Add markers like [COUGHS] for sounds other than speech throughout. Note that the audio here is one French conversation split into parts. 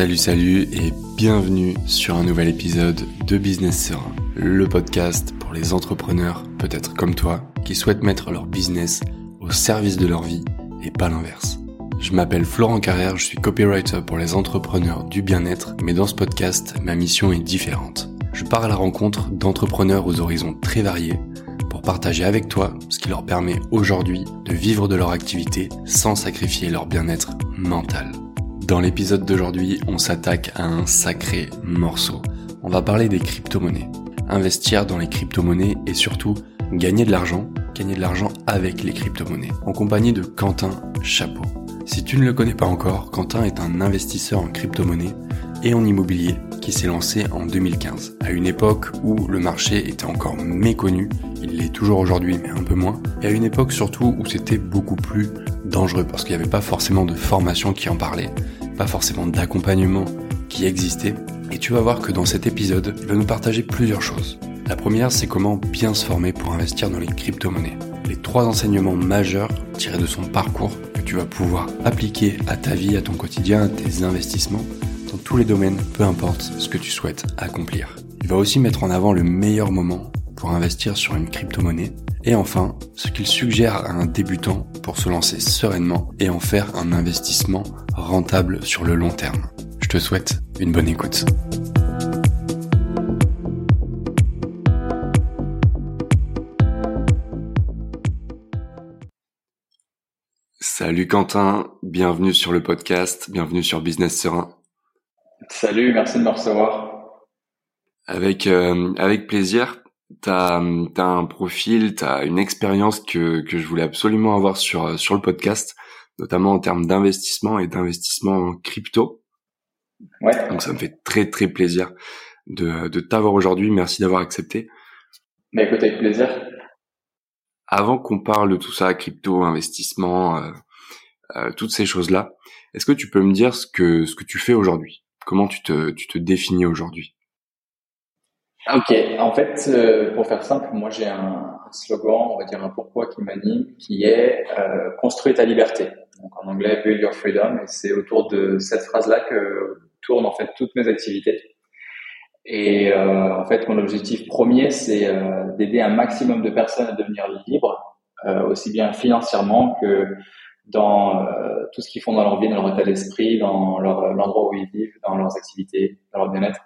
Salut salut et bienvenue sur un nouvel épisode de Business Serein, le podcast pour les entrepreneurs, peut-être comme toi, qui souhaitent mettre leur business au service de leur vie et pas l'inverse. Je m'appelle Florent Carrère, je suis copywriter pour les entrepreneurs du bien-être, mais dans ce podcast, ma mission est différente. Je pars à la rencontre d'entrepreneurs aux horizons très variés pour partager avec toi ce qui leur permet aujourd'hui de vivre de leur activité sans sacrifier leur bien-être mental. Dans l'épisode d'aujourd'hui, on s'attaque à un sacré morceau. On va parler des crypto-monnaies. Investir dans les crypto-monnaies et surtout gagner de l'argent, gagner de l'argent avec les crypto-monnaies. En compagnie de Quentin Chapeau. Si tu ne le connais pas encore, Quentin est un investisseur en crypto-monnaie et en immobilier qui s'est lancé en 2015, à une époque où le marché était encore méconnu, il l'est toujours aujourd'hui mais un peu moins, et à une époque surtout où c'était beaucoup plus dangereux parce qu'il n'y avait pas forcément de formation qui en parlait, pas forcément d'accompagnement qui existait, et tu vas voir que dans cet épisode, il va nous partager plusieurs choses. La première, c'est comment bien se former pour investir dans les crypto-monnaies. Les trois enseignements majeurs tirés de son parcours tu vas pouvoir appliquer à ta vie, à ton quotidien, à tes investissements, dans tous les domaines, peu importe ce que tu souhaites accomplir. Il va aussi mettre en avant le meilleur moment pour investir sur une crypto-monnaie. Et enfin, ce qu'il suggère à un débutant pour se lancer sereinement et en faire un investissement rentable sur le long terme. Je te souhaite une bonne écoute. Salut Quentin, bienvenue sur le podcast, bienvenue sur Business Serein. Salut, merci de me recevoir. Avec euh, avec plaisir. T'as as un profil, t'as une expérience que que je voulais absolument avoir sur sur le podcast, notamment en termes d'investissement et d'investissement en crypto. Ouais. Donc ça me fait très très plaisir de de t'avoir aujourd'hui. Merci d'avoir accepté. Mais écoute, avec plaisir. Avant qu'on parle de tout ça, crypto, investissement, euh, euh, toutes ces choses-là. Est-ce que tu peux me dire ce que ce que tu fais aujourd'hui? Comment tu te tu te définis aujourd'hui? Ok, en fait, euh, pour faire simple, moi j'ai un, slogan, on va dire un pourquoi qui m'anime, qui est euh, construire ta liberté. Donc en anglais, build your freedom, et c'est autour de cette phrase-là que tournent en fait toutes mes activités. Et euh, en fait, mon objectif premier, c'est d'aider un maximum de personnes à devenir libres, aussi bien financièrement que dans euh, tout ce qu'ils font dans leur vie, dans leur état d'esprit, dans leur l'endroit où ils vivent, dans leurs activités, dans leur bien-être.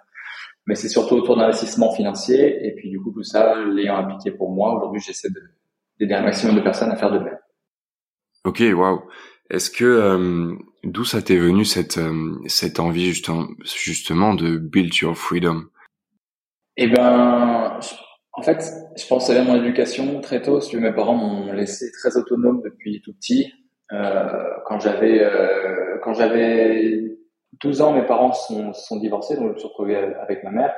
Mais c'est surtout autour d'investissement financier. Et puis du coup, tout ça, l'ayant appliqué pour moi, aujourd'hui, j'essaie d'aider un maximum de personnes à faire de même. Ok, waouh. Est-ce que euh, d'où ça t'est venu cette euh, cette envie justement justement de build your freedom? Eh ben, en fait, je pense à mon éducation très tôt. Si mes parents m'ont laissé très autonome depuis tout petit. Euh, quand j'avais euh, quand j'avais 12 ans, mes parents sont, sont divorcés, donc je me suis retrouvé avec ma mère.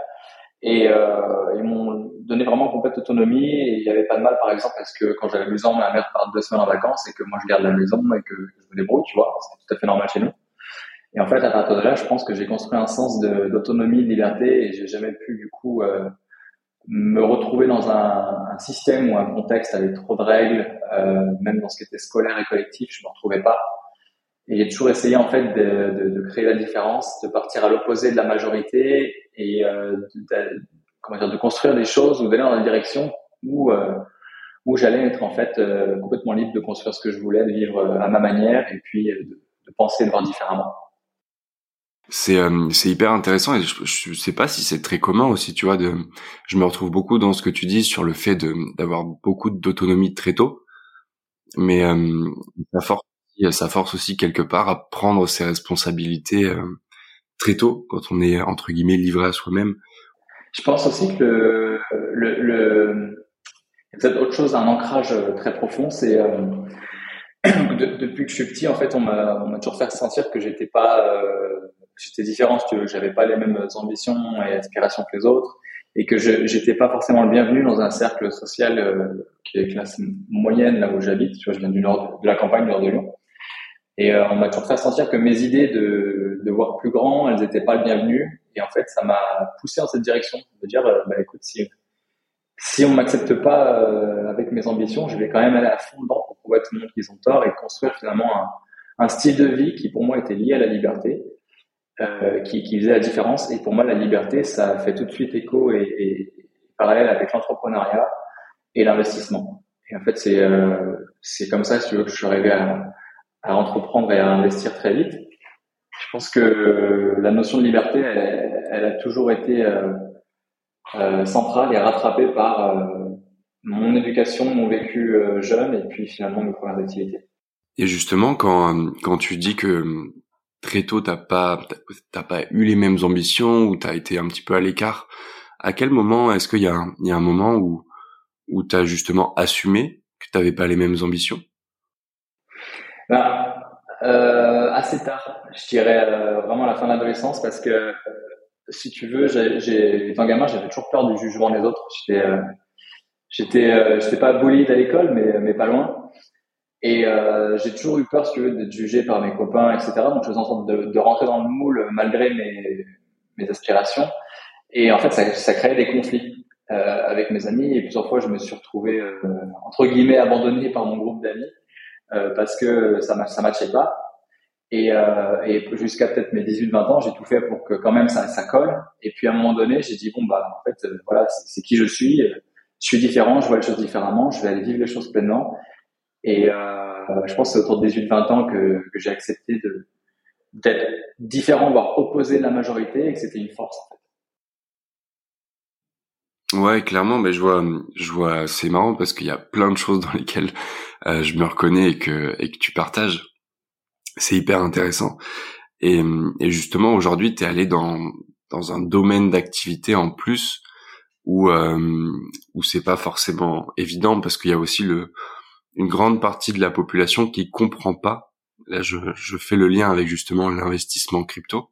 Et euh, ils m'ont donné vraiment complète autonomie et il n'y avait pas de mal, par exemple, parce que quand j'avais la maison, ma mère part deux semaines en vacances et que moi je garde la maison et que je me débrouille, tu vois, c'est tout à fait normal chez nous. Et en fait, à partir de là, je pense que j'ai construit un sens d'autonomie, de, liberté et j'ai jamais pu du coup euh, me retrouver dans un, un, système ou un contexte avec trop de règles, euh, même dans ce qui était scolaire et collectif, je me retrouvais pas. Et j'ai toujours essayé en fait de, de, de, créer la différence, de partir à l'opposé de la majorité et euh, de, comment dire, de construire des choses ou d'aller dans la direction où euh, où j'allais être en fait euh, complètement libre de construire ce que je voulais, de vivre euh, à ma manière et puis de, de penser, de voir différemment. C'est euh, c'est hyper intéressant et je, je sais pas si c'est très commun aussi, tu vois. De, je me retrouve beaucoup dans ce que tu dis sur le fait de d'avoir beaucoup d'autonomie très tôt, mais euh, ça force ça force aussi quelque part à prendre ses responsabilités euh, très tôt quand on est entre guillemets livré à soi-même. Je pense aussi que le, le, le peut-être autre chose, un ancrage très profond, c'est euh, [CLEARS THROAT] depuis que je suis petit, en fait, on m'a on m'a toujours fait sentir que j'étais pas j'étais différent, que j'avais pas les mêmes ambitions et aspirations que les autres, et que j'étais pas forcément le bienvenu dans un cercle social euh, qui est classe moyenne là où j'habite. Tu vois, je viens du nord de, la campagne, du nord de Lyon, et euh, on m'a toujours fait sentir que mes idées de voir plus grand, elles étaient pas le bienvenu, et en fait, ça m'a poussé dans cette direction, de dire, euh, bah écoute, si si on m'accepte pas avec mes ambitions, je vais quand même aller à fond dedans pour prouver à tout le monde qu'ils ont tort et construire finalement un style de vie qui pour moi était lié à la liberté euh, qui, qui faisait la différence. Et pour moi, la liberté, ça fait tout de suite écho et, et parallèle avec l'entrepreneuriat et l'investissement. Et en fait, c'est euh, c'est comme ça, si tu veux, que je suis arrivé à, à entreprendre et à investir très vite. Je pense que la notion de liberté, elle, elle a toujours été euh, euh, centrale et rattrapée par euh, mon éducation, mon vécu euh, jeune et puis finalement mes premières activités. Et justement, quand quand tu dis que très tôt t'as pas t'as pas eu les mêmes ambitions ou t'as été un petit peu à l'écart, à quel moment est-ce qu'il y a un, il y a un moment où où t'as justement assumé que t'avais pas les mêmes ambitions? Ben, euh, assez tard, je dirais euh, vraiment à la fin de l'adolescence parce que euh, si tu veux, j'ai étant gamin, j'avais toujours peur du jugement des autres. J'étais j'étais j'étais pas bullied à l'école, mais mais pas loin. Et j'ai toujours eu peur, si tu veux, d'être jugé par mes copains, etc. Donc je faisais en sorte de, de rentrer dans le moule malgré mes mes aspirations. Et en fait, ça, ça créait des conflits euh, avec mes amis. Et plusieurs fois, je me suis retrouvé euh, entre guillemets abandonné par mon groupe d'amis euh, parce que ça ça matchait pas. Et, euh, et jusqu'à peut-être mes 18-20 ans, j'ai tout fait pour que quand même ça, ça colle. Et puis à un moment donné, j'ai dit bon bah en fait euh, voilà c'est qui je suis. Je suis différent, je vois les choses différemment, je vais aller vivre les choses pleinement. Et euh, je pense que c'est autour de 18-20 ans que, que j'ai accepté de d'être différent, voire opposé de la majorité, et que c'était une force. Ouais, clairement, mais je vois, je vois, c'est marrant parce qu'il y a plein de choses dans lesquelles euh, je me reconnais et que et que tu partages. C'est hyper intéressant. Et, et justement, aujourd'hui, tu es allé dans dans un domaine d'activité en plus où euh, où c'est pas forcément évident parce qu'il y a aussi le une grande partie de la population qui comprend pas. Là, je, fais le lien avec justement l'investissement crypto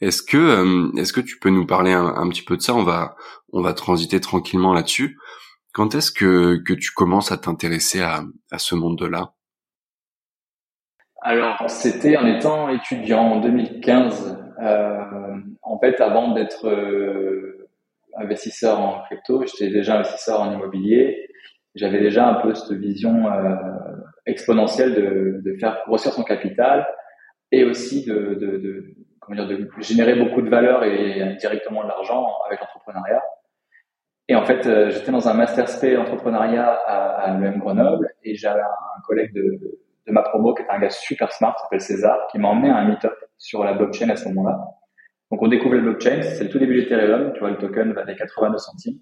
est-ce que euh, est-ce que tu peux nous parler un, petit peu de ça? On va on va transiter tranquillement là-dessus. Quand est-ce que que tu commences à t'intéresser à à ce monde-là? Alors c'était en étant étudiant en 2015. Euh, en fait, avant d'être euh, investisseur en crypto, j'étais déjà investisseur en immobilier. J'avais déjà un peu cette vision euh, exponentielle de, de faire grossir son capital et aussi de, de, de comment dire, de générer beaucoup de valeur et directement de l'argent avec l'entrepreneuriat. Et en fait, euh, j'étais dans un master SP entrepreneuriat à, à l'UM Grenoble et j'avais un, collègue de, de, ma promo qui était un gars super smart, s'appelle César, qui m'a emmené à un meet-up sur la blockchain à ce moment-là. Donc on découvre la blockchain, c'est le tout début d'Ethereum, tu vois, le token va des 82 centimes.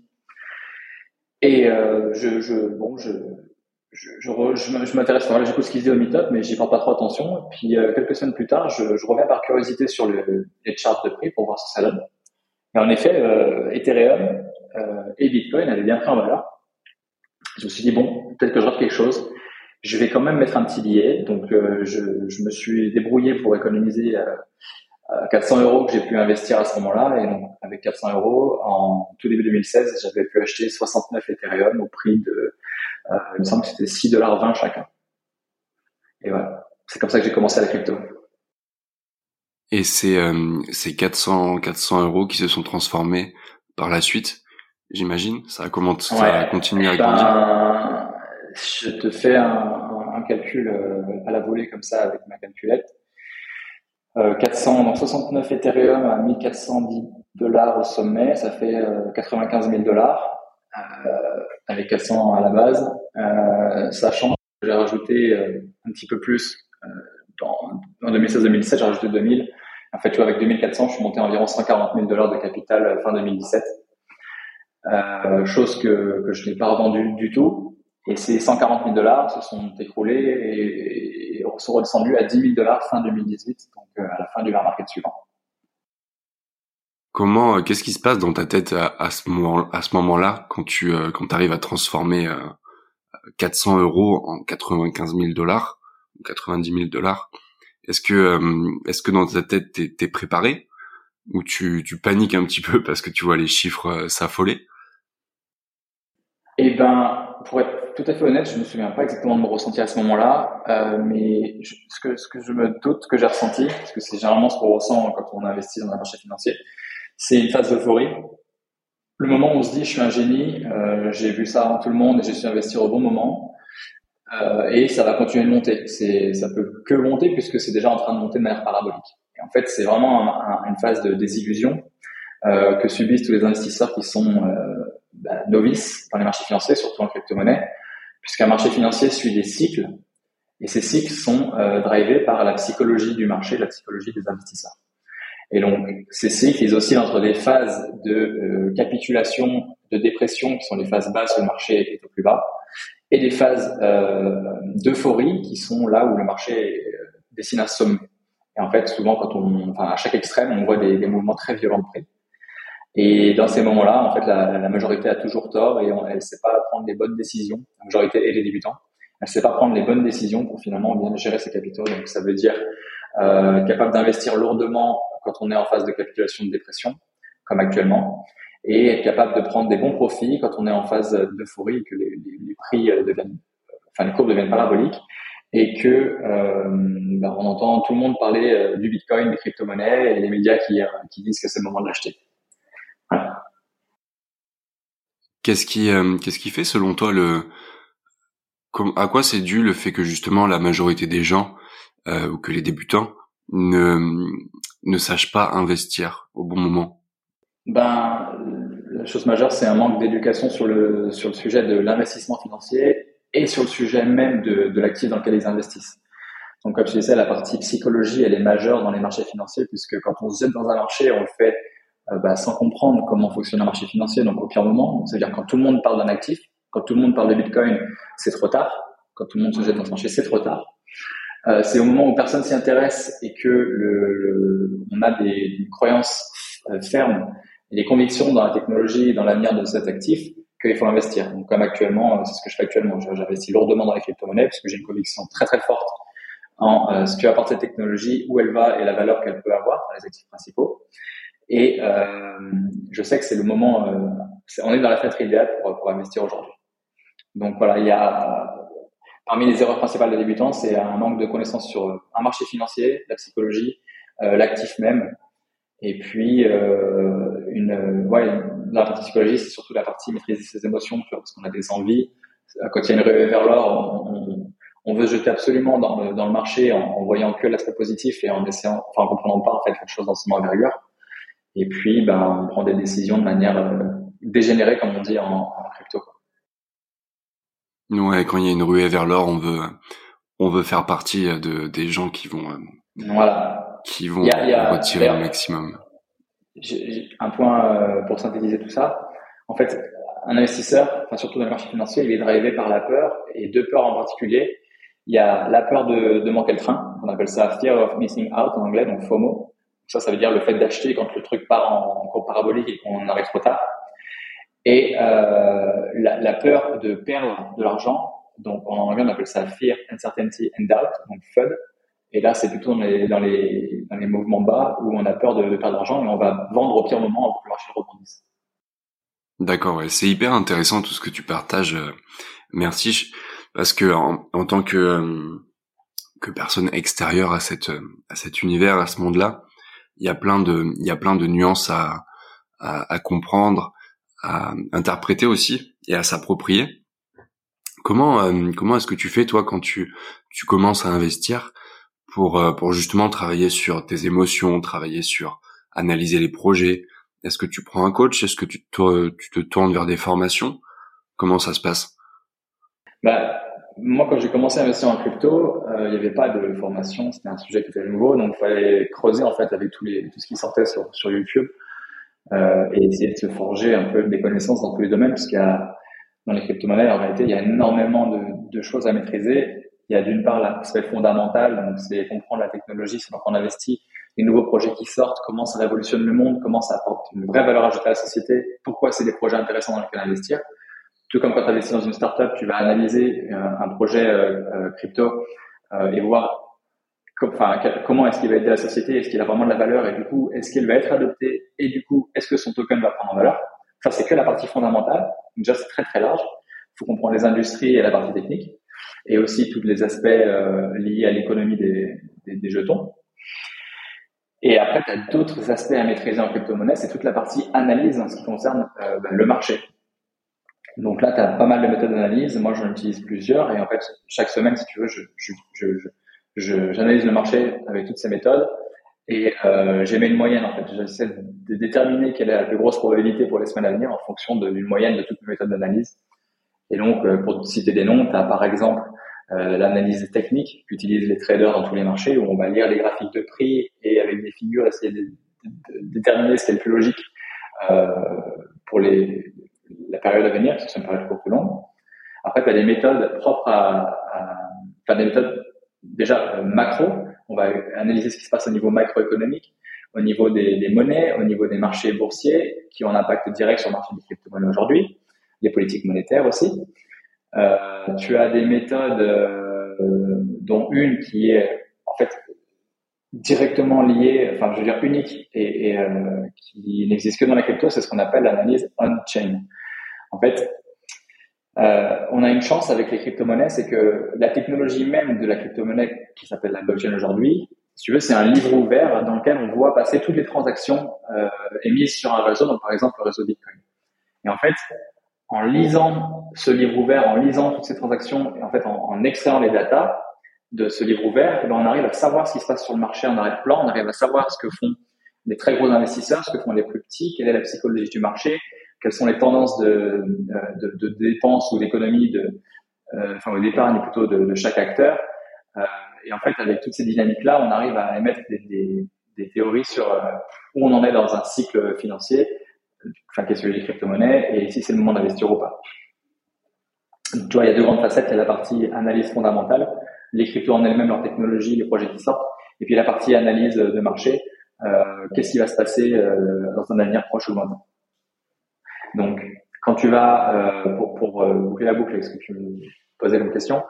Et euh, je, bon, je, je, je, je m'intéresse, voilà, j'écoute ce qu'il dit au meetup, mais j'y porte pas trop attention. Puis euh, quelques semaines plus tard, je, je, reviens par curiosité sur le, les charts de prix pour voir ce que ça donne. Et en effet, euh, Ethereum et Bitcoin avaient bien pris en valeur. Je me suis dit bon, peut-être que je rate quelque chose. Je vais quand même mettre un petit billet. Donc je, je, me suis débrouillé pour économiser 400 euh, euros que j'ai pu investir à ce moment-là. Et donc avec 400 euros, en tout début 2016, j'avais pu acheter 69 Ethereum au prix de euh, il me semble que c'était 6 dollars 20 chacun. Et voilà. C'est comme ça que j'ai commencé la crypto. Et c'est euh, ces 400 400 euros qui se sont transformés par la suite, j'imagine? Ça a commencé, ça a continué à grandir. Ben, je te fais un, un, calcul euh, à la volée comme ça avec ma calculette. Euh, 400, donc 69 Ethereum à 1410 dollars au sommet, ça fait euh, 95 000 dollars. Euh, avec 400 à la base, euh, sachant que j'ai rajouté euh, un petit peu plus dans, en 2016-2017, j'ai rajouté 2000. En fait, tu vois, avec 2400, je suis monté à environ 140 000 dollars de capital fin 2017. Euh, chose que, que je n'ai pas revendu du tout. Et ces 140 000 dollars se sont écroulés et, et, sont redescendus à 10 000 dollars fin 2018, donc à la fin du bear market suivant. Comment, euh, qu'est-ce qui se passe dans ta tête à, ce moment, à ce moment-là, quand tu, euh, quand arrives à transformer 400 euh, euros en 95 000 dollars, 90 000 dollars? Est-ce que, est-ce que dans ta tête t'es, es préparé? Ou tu, tu paniques un petit peu parce que tu vois les chiffres s'affoler? Eh ben, pour être tout à fait honnête, je me souviens pas exactement de mon ressenti à ce moment-là, euh, mais je, ce que ce que je me doute que j'ai ressenti, parce que c'est généralement ce qu'on ressent quand on investit dans un marché financier, c'est une phase d'euphorie. Le moment où on se dit je suis un génie, euh, j'ai vu ça avant tout le monde et j'ai su investir au bon moment, euh, et ça va continuer de monter. C'est, ça peut que monter puisque c'est déjà en train de monter de manière parabolique. Et en fait, c'est vraiment une phase de désillusion euh, que subissent tous les investisseurs qui sont euh, bah, novices dans les marchés financiers, surtout en crypto-monnaie, puisqu'un marché financier suit des cycles, et ces cycles sont euh, drivés par la psychologie du marché, la psychologie des investisseurs. Et donc, ces cycles, ils oscillent entre des phases de euh, capitulation, de dépression, qui sont les phases basses où le marché est au plus bas, et des phases euh, d'euphorie, qui sont là où le marché dessine un sommet. Et en fait, souvent, quand on, enfin, à chaque extrême, on voit des, des mouvements très violents de prix. Et dans ces moments-là, en fait, la, la, majorité a toujours tort et elle ne sait pas prendre les bonnes décisions. La majorité et les débutants, elle ne sait pas prendre les bonnes décisions pour finalement bien gérer ses capitaux. Donc, ça veut dire euh, capable d'investir lourdement quand on est en phase de capitulation de dépression, comme actuellement, et être capable de prendre des bons profits quand on est en phase d'euphorie, que les, les, les, prix euh, deviennent, enfin les courbes deviennent paraboliques, et que euh, ben, on entend tout le monde parler euh, du Bitcoin, des crypto-monnaies, et les médias qui, euh, qui disent que c'est le moment de l'acheter. Voilà. Qu'est-ce qui, euh, qu'est-ce qui fait selon toi le, à quoi c'est dû le fait que justement la majorité des gens euh, ou que les débutants ne ne sachent pas investir au bon moment? Ben la chose majeure c'est un manque d'éducation sur le sur le sujet de l'investissement financier et sur le sujet même de, l'actif dans lequel ils investissent. Donc comme je disais, la partie psychologie elle est majeure dans les marchés financiers puisque quand on se jette dans un marché, on le fait euh, bah, sans comprendre comment fonctionne un marché financier, donc au pire moment. C'est-à-dire quand tout le monde parle d'un actif, quand tout le monde parle de Bitcoin, c'est trop tard. Quand tout le monde se jette dans ce marché, c'est trop tard. Euh, c'est au moment où personne s'y intéresse et que le, le, on a des, des croyances euh, fermes et des convictions dans la technologie et dans l'avenir de cet actif qu'il faut investir. Donc comme actuellement, euh, c'est ce que je fais actuellement. J'investis lourdement dans les crypto-monnaies parce que j'ai une conviction très très forte en euh, ce que apporte cette technologie, où elle va et la valeur qu'elle peut avoir dans les actifs principaux. Et euh, je sais que c'est le moment, euh, on est dans la fenêtre idéale pour, pour investir aujourd'hui. Donc voilà, il y a parmi les erreurs principales des débutants, c'est un manque de connaissances sur un marché financier, la psychologie, euh, l'actif même, et puis euh, une, ouais, la partie psychologie, c'est surtout la partie maîtriser ses émotions, parce qu'on a des envies. Quand il y a une ruée vers l'or, on, on, on, veut se jeter absolument dans le, dans le marché en, en voyant que l'aspect positif et en essayant, enfin, en comprenant pas en fait quelque chose dans son envergure. Et puis, ben, on prend des décisions de manière euh, dégénérée, comme on dit en, en crypto. Ouais, quand il y a une ruée vers l'or, on veut, on veut faire partie de des gens qui vont, euh, voilà, qui vont y a, y a, retirer le maximum. Un point euh, pour synthétiser tout ça. En fait, un investisseur, enfin surtout dans le marché financier, il est drivé par la peur et deux peurs en particulier. Il y a la peur de, de manquer le train, on appelle ça fear of missing out en anglais, donc FOMO. Ça, ça veut dire le fait d'acheter quand le truc part en, courbe parabolique et qu'on arrive trop tard. Et euh, la, peur de perdre de l'argent, donc en anglais on appelle ça fear, uncertainty and doubt, donc FUD. Et là, c'est plutôt dans les, dans, les, dans les mouvements bas où on a peur de, perdre de l'argent et on va vendre au pire moment pour que le marché rebondisse. D'accord, ouais. c'est hyper intéressant tout ce que tu partages. Euh, merci, parce que en, en tant que euh, que personne extérieure à cette à cet univers, à ce monde-là, il y a plein de il y a plein de nuances à, à, à comprendre, à interpréter aussi et à s'approprier. Comment euh, comment est-ce que tu fais toi quand tu tu commences à investir pour euh, pour justement travailler sur tes émotions, travailler sur analyser les projets? Est-ce que tu prends un coach? Est-ce que tu te, tu te tournes vers des formations? Comment ça se passe? Bah, moi, quand j'ai commencé à investir en crypto, euh, il n'y avait pas de formation, c'était un sujet qui était nouveau, donc il fallait creuser en fait avec tous les, tout ce qui sortait sur, sur YouTube euh, et essayer de se forger un peu des connaissances dans tous les domaines, parce qu'il y a dans les crypto-monnaies, en réalité, il y a énormément de, de choses à maîtriser. Il y a d'une part l'aspect fondamental, donc c'est comprendre la technologie, c'est quand on investit, les nouveaux projets qui sortent, comment ça révolutionne le monde, comment ça apporte une vraie valeur ajoutée à la société, pourquoi c'est des projets intéressants dans lesquels investir. Tout comme quand tu investis dans une startup, tu vas analyser euh, un projet euh, euh, crypto et voir enfin, comment est-ce qu'il va aider la société, est-ce qu'il a vraiment de la valeur et du coup, est-ce qu'il va être adopté et du coup, est-ce que son token va prendre en valeur Ça, c'est que la partie fondamentale. Déjà, c'est très très large. Il faut comprendre les industries et la partie technique et aussi tous les aspects liés à l'économie des, des, des, jetons. Et après, tu as d'autres aspects à maîtriser en crypto-monnaie, c'est toute la partie analyse en ce qui concerne euh, ben, le marché. Donc là, tu as pas mal de méthodes d'analyse. Moi, j'en utilise plusieurs. Et en fait, chaque semaine, si tu veux, je, je, je, j'analyse le marché avec toutes ces méthodes. et euh, j'émets une moyenne en fait. J'essaie de déterminer quelle est la plus grosse probabilité pour les semaines à venir en fonction d'une moyenne de toutes mes méthodes d'analyse. Et donc, euh, pour citer des noms, tu as par exemple euh, l'analyse technique qu'utilisent les traders dans tous les marchés, où on va lire les graphiques de prix et avec des figures essayer de, déterminer ce qui est le plus logique euh, pour les, la période à venir, qui sont une période beaucoup plus longue. Après, tu as des méthodes propres à, enfin des méthodes déjà euh, macro. On va analyser ce qui se passe au niveau macroéconomique, au niveau des, monnaies, au niveau des marchés boursiers, qui ont un impact direct sur le marché des crypto-monnaies aujourd'hui, les politiques monétaires aussi. Euh, tu as des méthodes, euh, dont une qui est en fait directement liée, enfin je veux dire unique et, qui n'existe que dans la crypto, c'est ce qu'on appelle l'analyse on-chain. En fait, euh, on a une chance avec les crypto-monnaies, c'est que la technologie même de la crypto-monnaie qui s'appelle la blockchain aujourd'hui, si tu veux, c'est un livre ouvert dans lequel on voit passer toutes les transactions euh, émises sur un réseau, donc par exemple le réseau Bitcoin. Et en fait, en lisant ce livre ouvert, en lisant toutes ces transactions et en fait en, en extrayant les datas de ce livre ouvert, eh ben, on arrive à savoir ce qui se passe sur le marché en arrière-plan, on arrive à savoir ce que font les très gros investisseurs, ce que font les plus petits, quelle est la psychologie du marché, quelles sont les tendances de, euh, dépenses ou d'économie de, euh, enfin, d'épargne plutôt de, chaque acteur. Euh, et en fait, avec toutes ces dynamiques-là, on arrive à émettre des, théories sur où on en est dans un cycle financier, enfin, qui est celui des crypto-monnaies, et si c'est le moment d'investir ou pas. tu vois, il y a deux grandes facettes. Il y a la partie analyse fondamentale, les cryptos en elles-mêmes, leur technologie, les projets qui sortent, et puis la partie analyse de marché, qu'est-ce qui va se passer dans un avenir proche ou lointain. Donc, quand tu vas, euh, pour, euh, boucler la boucle avec ce que tu me posais comme question,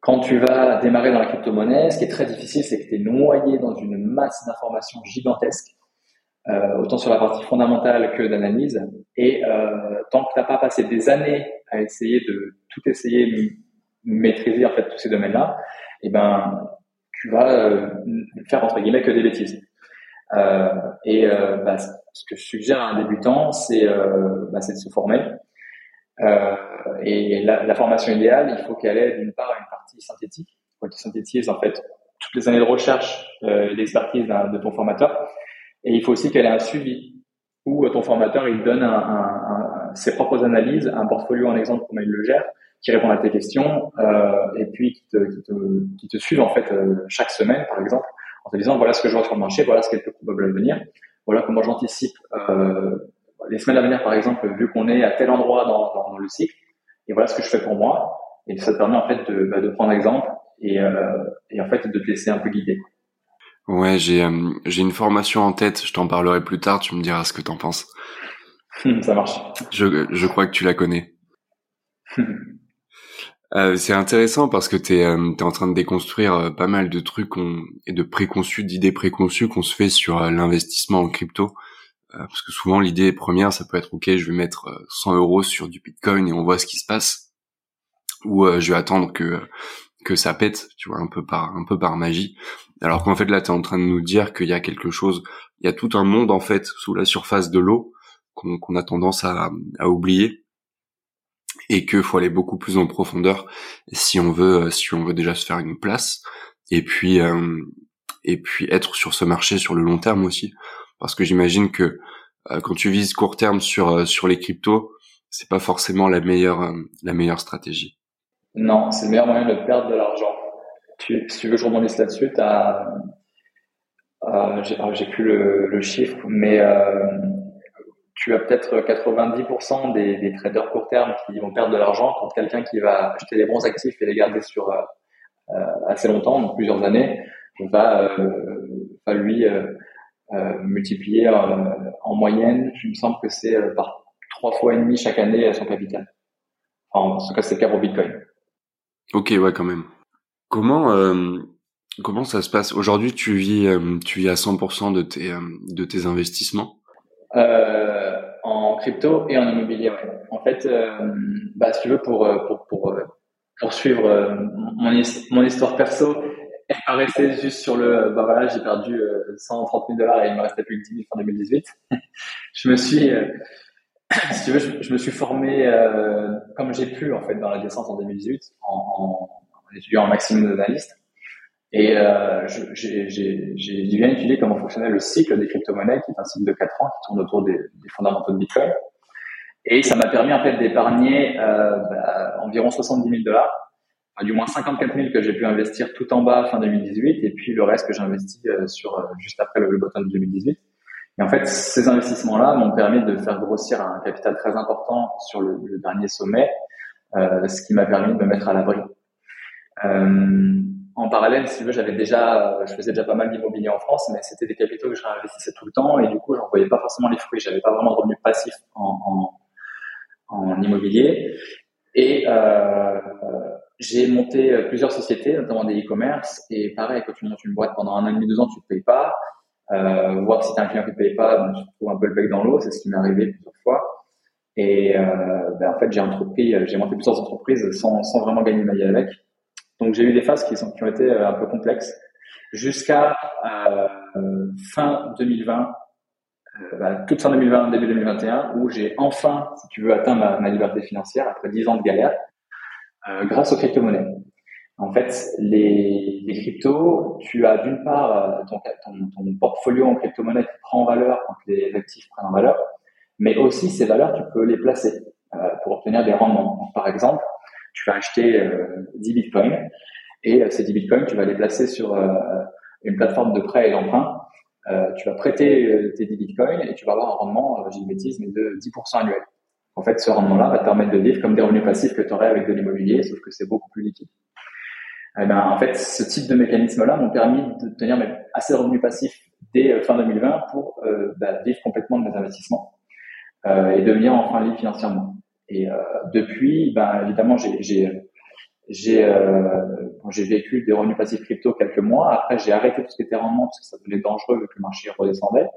quand tu vas démarrer dans la crypto-monnaie, ce qui est très difficile, c'est que tu es noyé dans une masse d'informations gigantesques, euh, autant sur la partie fondamentale que d'analyse. Et tant que tu n'as pas passé des années à essayer de tout essayer, maîtriser en fait tous ces domaines-là, eh ben, tu vas faire entre guillemets que des bêtises. Et bah, ce que je suggère à un débutant, c'est euh, bah, de se former. et la, formation idéale, il faut qu'elle ait d'une part une partie synthétique, qui synthétise en fait toutes les années de recherche et d'expertise de ton formateur. Et il faut aussi qu'elle ait un suivi où ton formateur il donne ses propres analyses, un portfolio en exemple comment il le gère, qui répond à tes questions euh, et puis qui te, qui en fait euh, chaque semaine par exemple en te disant voilà ce que je vois sur le marché, voilà ce qui est le plus probable à venir, voilà comment j'anticipe euh, les semaines à venir par exemple, vu qu'on est à tel endroit dans, dans, le cycle, et voilà ce que je fais pour moi, et ça te permet en fait de, bah, de prendre exemple et, euh, et en fait de te laisser un peu guider. Ouais, j'ai euh, j'ai une formation en tête, je t'en parlerai plus tard, tu me diras ce que t'en penses. [LAUGHS] ça marche. Je, je crois que tu la connais. [LAUGHS] Euh, c'est intéressant parce que tu es, euh, en train de déconstruire euh, pas mal de trucs et de préconçus, d'idées préconçues qu'on se fait sur l'investissement en crypto. parce que souvent l'idée première, ça peut être ok, je vais mettre 100 euros sur du Bitcoin et on voit ce qui se passe, ou je vais attendre que que ça pète, tu vois, un peu par un peu par magie. Alors qu'en fait là, tu es en train de nous dire qu'il y a quelque chose, il y a tout un monde en fait sous la surface de l'eau qu'on a tendance à, à oublier et qu'il faut aller beaucoup plus en profondeur si on veut euh, si on veut déjà se faire une place. Et puis euh, et puis être sur ce marché sur le long terme aussi. Parce que j'imagine que euh, quand tu vises court terme sur sur les cryptos c'est pas forcément la meilleure la meilleure stratégie. Non c'est le meilleur moyen de perdre de l'argent. Tu, si tu veux que je rebondisse là-dessus t'as euh, j'ai plus le, le, chiffre mais tu as peut-être 90% des, des, traders court terme qui vont perdre de l'argent contre quelqu'un qui va acheter les bons actifs et les garder sur euh, euh assez longtemps, donc plusieurs années, va, euh, va lui euh, multiplier en moyenne, je me semble que c'est par trois fois et demi chaque année son capital. en tout cas, c'est le cas pour Bitcoin. Ok, ouais, quand même. Comment comment ça se passe? Aujourd'hui Tu vis tu vis à 100% de tes de tes investissements? Euh, en crypto et en immobilier. Ouais. En fait, euh, bah, si tu veux, pour, euh, pour, pour euh, poursuivre euh, mon, mon histoire perso, elle paraissait juste sur le, bah voilà, j'ai perdu 130 000 dollars et il me restait plus que 10 000 fin 2018. [LAUGHS] je me suis, [COUGHS] si tu veux, je, je me suis formé comme j'ai pu en fait dans la descente en 2018 en, en, en étudiant en maximum d'analyste. Et euh, j'ai bien étudié comment fonctionnait le cycle des crypto-monnaies, qui est un cycle de 4 ans qui tourne autour des, des fondamentaux de Bitcoin. Et ça m'a permis en fait d'épargner euh, bah, environ 70 000 dollars, du moins 54 000 que j'ai pu investir tout en bas fin 2018, et puis le reste que j'ai investi euh, sur euh, juste après le, le bottom de 2018. Et en fait, ces investissements-là m'ont permis de faire grossir un capital très important sur le, le dernier sommet, euh, ce qui m'a permis de me mettre à l'abri. Euh, en parallèle, si tu veux, j'avais déjà, je faisais déjà pas mal d'immobilier en France, mais c'était des capitaux que je réinvestissais tout le temps et du coup, j'en voyais pas forcément les fruits. J'avais pas vraiment de revenus passifs en, en, immobilier. Et euh, j'ai monté plusieurs sociétés, notamment des e-commerce. Et pareil, quand tu montes une boîte pendant un an et demi, deux ans, tu ne payes pas. Euh, voir si tu as un client qui ne paye pas, ben, tu te trouves un peu le bec dans l'eau. C'est ce qui m'est arrivé plusieurs fois. Et euh, ben, en fait, j'ai monté plusieurs entreprises sans, sans vraiment gagner ma vie avec. Donc j'ai eu des phases qui, ont été euh, un peu complexes jusqu'à euh, fin 2020 euh, bah, toute fin 2020, début 2021, où j'ai enfin, si tu veux, atteint ma, liberté financière après 10 ans de galère, euh, grâce aux crypto-monnaies. En fait, les, cryptos, tu as d'une part ton, portfolio en crypto-monnaie qui prend en valeur quand les actifs prennent en valeur, mais aussi ces valeurs, tu peux les placer pour obtenir des rendements. Par exemple, tu vas acheter euh, 10 bitcoins et euh, ces 10 bitcoins, tu vas les placer sur une plateforme de prêt et d'emprunt euh, tu vas prêter euh, tes 10 bitcoins et tu vas avoir un rendement, euh, j'ai bêtise, mais de 10% annuel. En fait, ce rendement-là va te permettre de vivre comme des revenus passifs que tu aurais avec de l'immobilier, sauf que c'est beaucoup plus liquide. Eh ben, en fait, ce type de mécanisme-là m'ont permis de tenir assez de revenus passifs dès euh, fin 2020 pour euh, bah, vivre complètement de mes investissements euh, et devenir enfin libre financièrement. Et depuis, ben, évidemment, j'ai j'ai euh, j'ai vécu des revenus passifs crypto quelques mois. Après, j'ai arrêté tout ce qui était rendement parce que ça devenait dangereux vu que le marché redescendait.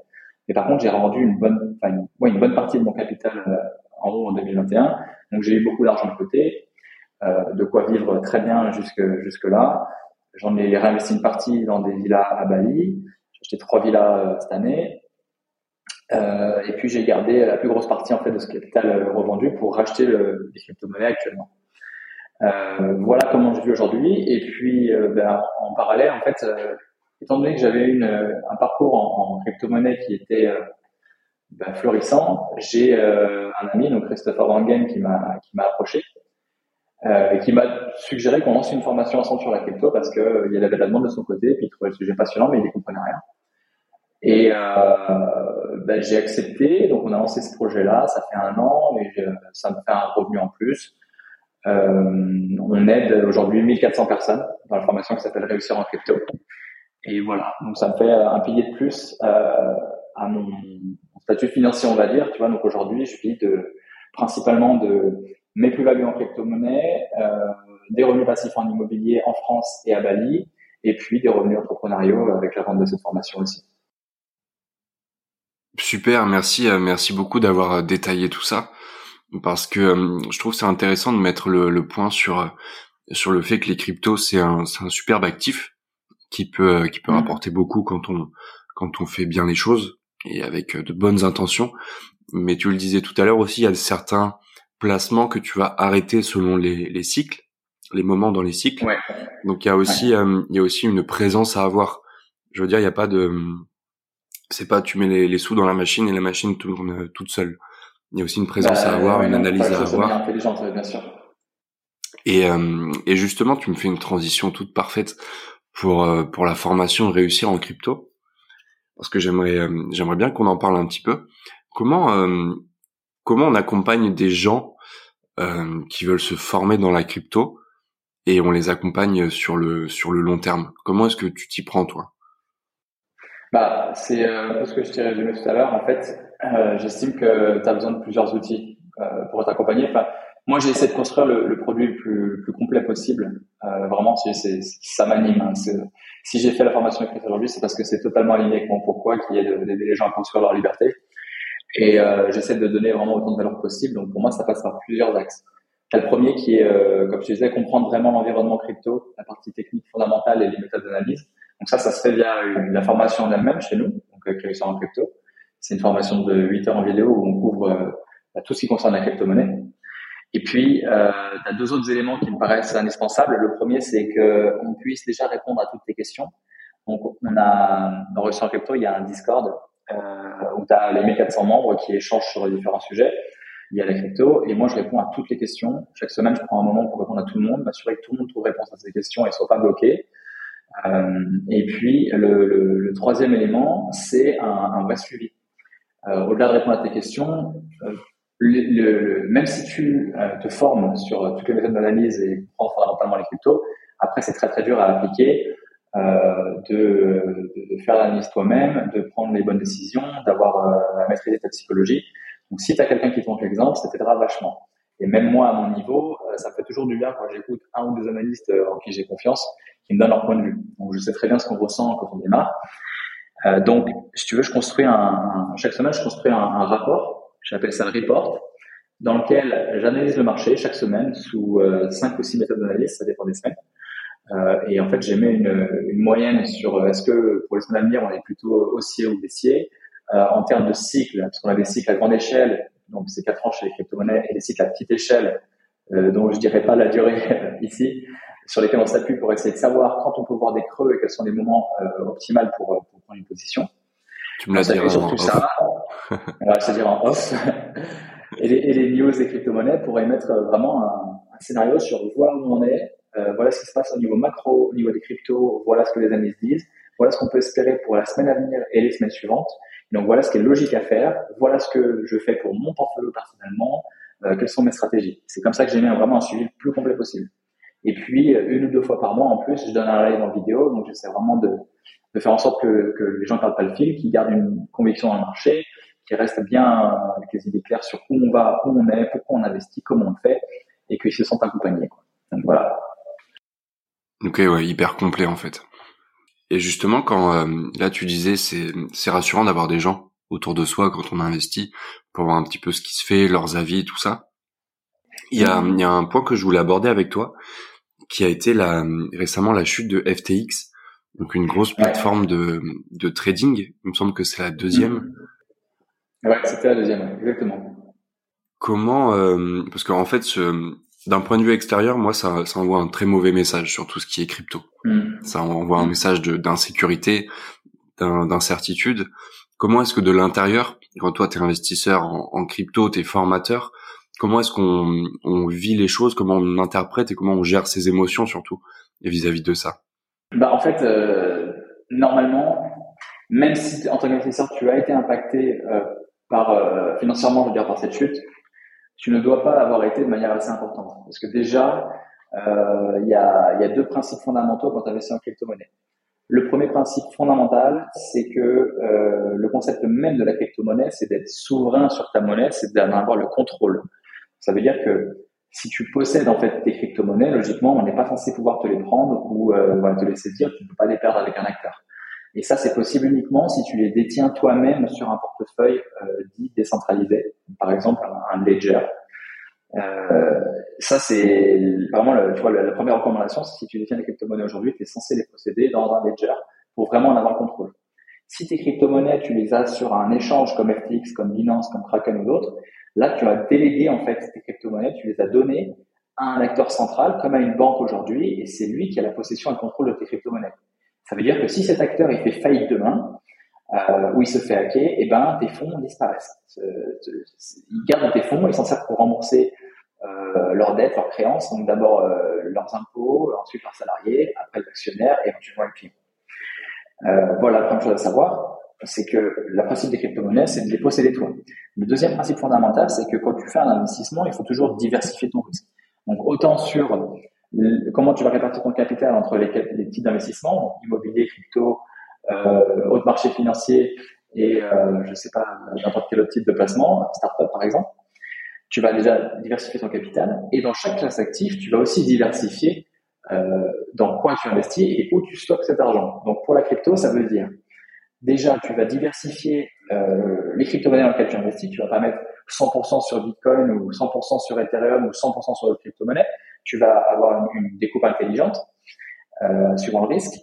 Mais par contre, j'ai rendu une bonne, enfin, une, une bonne partie de mon capital euh, en haut en 2021. Donc, j'ai eu beaucoup d'argent de côté, euh, de quoi vivre très bien jusque jusque là. J'en ai réinvesti une partie dans des villas à Bali. J'ai acheté trois villas euh, cette année. Euh, et puis j'ai gardé la plus grosse partie en fait de ce capital euh, revendu pour racheter le, les crypto-monnaies actuellement. Euh, voilà comment je vis aujourd'hui. Et puis, ben, en parallèle, en fait, étant donné que j'avais une, un parcours en, en crypto-monnaie qui était ben, florissant, j'ai un ami, donc Christopher Wangen, qui m'a qui m'a approché et qui m'a suggéré qu'on lance une formation ensemble sur la crypto parce que il avait la demande de son côté, puis il trouvait le sujet passionnant, mais il n'y comprenait rien. Et euh, ben, j'ai accepté, donc on a lancé ce projet-là, ça fait un an, et ça me fait un revenu en plus. Euh, on aide aujourd'hui 1400 personnes dans la formation qui s'appelle Réussir en crypto. Et voilà, donc ça me fait un pilier de plus euh, à mon statut financier, on va dire. Tu vois, donc aujourd'hui, je vis de principalement de mes plus-values en crypto-monnaie, euh, des revenus passifs en immobilier en France et à Bali, et puis des revenus entrepreneuriaux avec la vente de cette formation aussi. Super, merci, euh, merci beaucoup d'avoir euh, détaillé tout ça parce que euh, je trouve c'est intéressant de mettre le, le, point sur sur le fait que les cryptos c'est un c'est un superbe actif qui peut qui peut mmh. rapporter beaucoup quand on quand on fait bien les choses et avec de bonnes intentions. Mais tu le disais tout à l'heure aussi, il y a certains placements que tu vas arrêter selon les, les cycles, les moments dans les cycles. Ouais. Donc il y a aussi il y a aussi une présence à avoir. Je veux dire, il n'y a pas de c'est pas tu mets les, les, sous dans la machine et la machine tourne toute seule. Il y a aussi une présence bah, à avoir, une analyse à avoir. Intelligente, bien sûr. Et, euh, et justement, tu me fais une transition toute parfaite pour euh, pour la formation réussir en crypto, parce que j'aimerais euh, j'aimerais bien qu'on en parle un petit peu. Comment euh, comment on accompagne des gens euh, qui veulent se former dans la crypto et on les accompagne sur le sur le long terme? Comment est-ce que tu t'y prends toi? Bah c'est un peu ce que je t'ai résumé tout à l'heure. En fait, euh, j'estime que tu as besoin de plusieurs outils euh, pour t'accompagner. Enfin, moi, j'ai essayé de construire le, produit le plus, le plus complet possible. Euh, vraiment, c'est, c'est, ça m'anime. Hein. Si j'ai fait la formation écrite aujourd'hui, c'est parce que c'est totalement aligné avec mon pourquoi, qui est d'aider les gens à construire leur liberté. Et euh, j'essaie de donner vraiment autant de valeur possible. Donc pour moi, ça passe par plusieurs axes. T'as le premier qui est, euh, comme je disais, comprendre vraiment l'environnement crypto, la partie technique fondamentale et les méthodes d'analyse. Donc ça, ça se fait via une, la formation en elle-même chez nous, donc euh, est en crypto. C'est une formation de 8 heures en vidéo où on couvre euh, tout ce qui concerne la crypto-monnaie. Et puis, euh, tu as deux autres éléments qui me paraissent indispensables. Le premier, c'est que on puisse déjà répondre à toutes tes questions. Donc, on a dans Restaurant Crypto, il y a un Discord euh, où tu as les 1400 membres qui échangent sur différents sujets liés à la crypto. Et moi, je réponds à toutes les questions. Chaque semaine, je prends un moment pour répondre à tout le monde, m'assurer que tout le monde trouve réponse à ces questions et soit pas bloqué. Euh, et puis, le, le, le troisième élément, c'est un, un, vrai suivi. Euh, Au-delà de répondre à tes questions, euh, le, même si tu te formes sur toutes les méthodes d'analyse et prends fondamentalement les cryptos, après c'est très très dur à appliquer, euh, de, de, faire l'analyse toi-même, de prendre les bonnes décisions, d'avoir euh, à maîtriser ta psychologie. Donc si tu as quelqu'un qui te montre l'exemple, ça t'aidera vachement. Et même moi, à mon niveau, euh, ça fait toujours du bien quand j'écoute un ou deux analystes en qui j'ai confiance, qui me donnent leur point de vue. Donc je sais très bien ce qu'on ressent quand on démarre. Euh, donc, si tu veux, je construis un, chaque semaine, je construis un, un rapport j'appelle ça le report, dans lequel j'analyse le marché chaque semaine sous euh, cinq ou six méthodes d'analyse, ça dépend des semaines. Euh, et en fait, j'émets une, une moyenne sur euh, est-ce que pour les semaines à venir, on est plutôt haussier ou baissier? Euh, en termes de cycle, parce qu'on a des cycles à grande échelle, donc c'est quatre ans chez les crypto-monnaies, et des cycles à petite échelle, euh, dont je dirais pas la durée [LAUGHS] ici, sur lesquels on s'appuie pour essayer de savoir quand on peut voir des creux et quels sont les moments euh, optimaux pour, pour prendre une position. Tu me l'as dit surtout ça, [LAUGHS] c'est-à-dire en off. [LAUGHS] et, les, et les news des crypto-monnaies pour émettre vraiment un, un, scénario sur voilà où on est, euh, voilà ce qui se passe au niveau macro, au niveau des cryptos, voilà ce que les analystes disent, voilà ce qu'on peut espérer pour la semaine à venir et les semaines suivantes. Donc voilà ce qui est logique à faire, voilà ce que je fais pour mon portfolio personnellement, euh, quelles sont mes stratégies. C'est comme ça que j'ai mis vraiment un suivi le plus complet possible. Et puis une ou deux fois par mois en plus, je donne un live en vidéo, donc j'essaie vraiment de de faire en sorte que, que les gens ne perdent pas le fil, qu'ils gardent une conviction dans le marché, qu'ils restent bien avec les idées claires sur où on va, où on est, pourquoi on investit, comment on le fait, et qu'ils se sentent accompagnés. Quoi. Donc voilà. Ok, ouais, hyper complet en fait. Et justement, quand euh, là tu disais, c'est c'est rassurant d'avoir des gens autour de soi quand on investit pour voir un petit peu ce qui se fait, leurs avis, tout ça. Il y a il y a un point que je voulais aborder avec toi, qui a été la récemment la chute de FTX donc une grosse plateforme ouais. de, de trading. Il me semble que c'est la deuxième. Ouais, c'était la deuxième, exactement. Comment, euh, parce qu'en fait, d'un point de vue extérieur, moi, ça, ça envoie un très mauvais message sur tout ce qui est crypto. Mm. Ça envoie un message d'insécurité, d'incertitude. Comment est-ce que de l'intérieur, quand toi, tu es investisseur en, en crypto, tu es formateur, comment est-ce qu'on on vit les choses, comment on interprète et comment on gère ses émotions surtout, vis-à-vis -vis de ça bah, en fait, euh, normalement, même si en tant qu'investisseur, tu as été impacté euh, par euh, financièrement, je veux dire, par cette chute, tu ne dois pas avoir été de manière assez importante. Parce que déjà, il y, a, deux principes fondamentaux quand tu investis en crypto-monnaie. Le premier principe fondamental, c'est que le concept même de la crypto-monnaie, c'est d'être souverain sur ta monnaie, c'est d'en avoir le contrôle. Ça veut dire que si tu possèdes en fait tes crypto-monnaies, logiquement, on n'est pas censé pouvoir te les prendre ou euh, te laisser dire, tu ne peux pas les perdre avec un acteur. Et ça, c'est possible uniquement si tu les détiens toi-même sur un portefeuille euh, dit décentralisé, par exemple un, ledger. Euh, ça, c'est vraiment tu vois, la, première recommandation, c'est si tu détiens des crypto-monnaies aujourd'hui, tu es censé les posséder dans un ledger pour vraiment en avoir le contrôle. Si tes crypto-monnaies, tu les as sur un échange comme FTX, comme Binance, comme Kraken ou d'autres, Là, tu as délégué en fait tes crypto-monnaies, tu les as données à un acteur central, comme à une banque aujourd'hui, et c'est lui qui a la possession et le contrôle de tes crypto-monnaies. Ça veut dire que si cet acteur il fait faillite demain, euh, ou il se fait hacker, eh ben tes fonds disparaissent. Ils gardent tes fonds, ils s'en servent pour rembourser euh, leurs dettes, leurs créances, donc d'abord euh, leurs impôts, ensuite leurs salariés, après l'actionnaire et éventuellement le client. Euh, voilà la première chose à savoir c'est que le principe des crypto-monnaies, c'est de les posséder toi. Le deuxième principe fondamental, c'est que quand tu fais un investissement, il faut toujours diversifier ton risque. Donc autant sur comment tu vas répartir ton capital entre les, types d'investissement, immobilier, crypto, euh, autres marchés financiers et euh, je sais pas n'importe quel autre type de placement, startup par exemple. Tu vas déjà diversifier ton capital et dans chaque classe active, tu vas aussi diversifier euh, dans quoi tu investis et où tu stockes cet argent. Donc pour la crypto, ça veut dire déjà, tu vas diversifier euh, les crypto-monnaies dans lesquelles tu investis. Tu vas pas mettre 100% sur Bitcoin ou 100% sur Ethereum ou 100% sur d'autres crypto-monnaies. Tu vas avoir une, découpe intelligente euh, suivant le risque.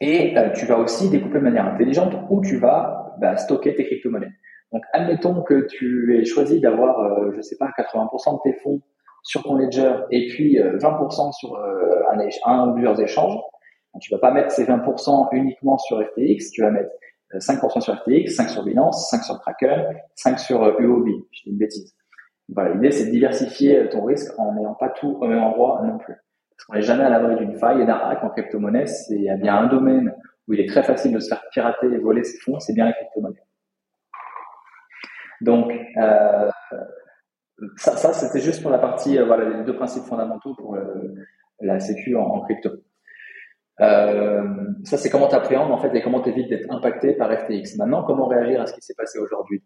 Et euh, tu vas aussi découper de manière intelligente où tu vas bah, stocker tes crypto-monnaies. Donc, admettons que tu aies choisi d'avoir, euh, je sais pas, 80% de tes fonds sur ton ledger et puis 20% euh, sur euh, un, un, ou plusieurs échanges. Tu vas pas mettre ces 20% uniquement sur FTX, tu vas mettre 5% sur FTX, 5 sur Binance, 5% sur Kraken, 5 sur UOB. Je dis une bêtise. Voilà, l'idée c'est de diversifier ton risque en n'ayant pas tout au même endroit non plus. Parce qu'on n'est jamais à l'abri d'une faille et d'un hack en crypto-monnaie. C'est bien un domaine où il est très facile de se faire pirater et voler ses fonds, c'est bien la crypto-monnaie. Donc, euh, ça, ça c'était juste pour la partie, euh, voilà, les deux principes fondamentaux pour euh, la sécu en, crypto. Euh, ça, c'est comment tu appréhendes en fait et comment tu évites d'être impacté par FTX. Maintenant, comment réagir à ce qui s'est passé aujourd'hui?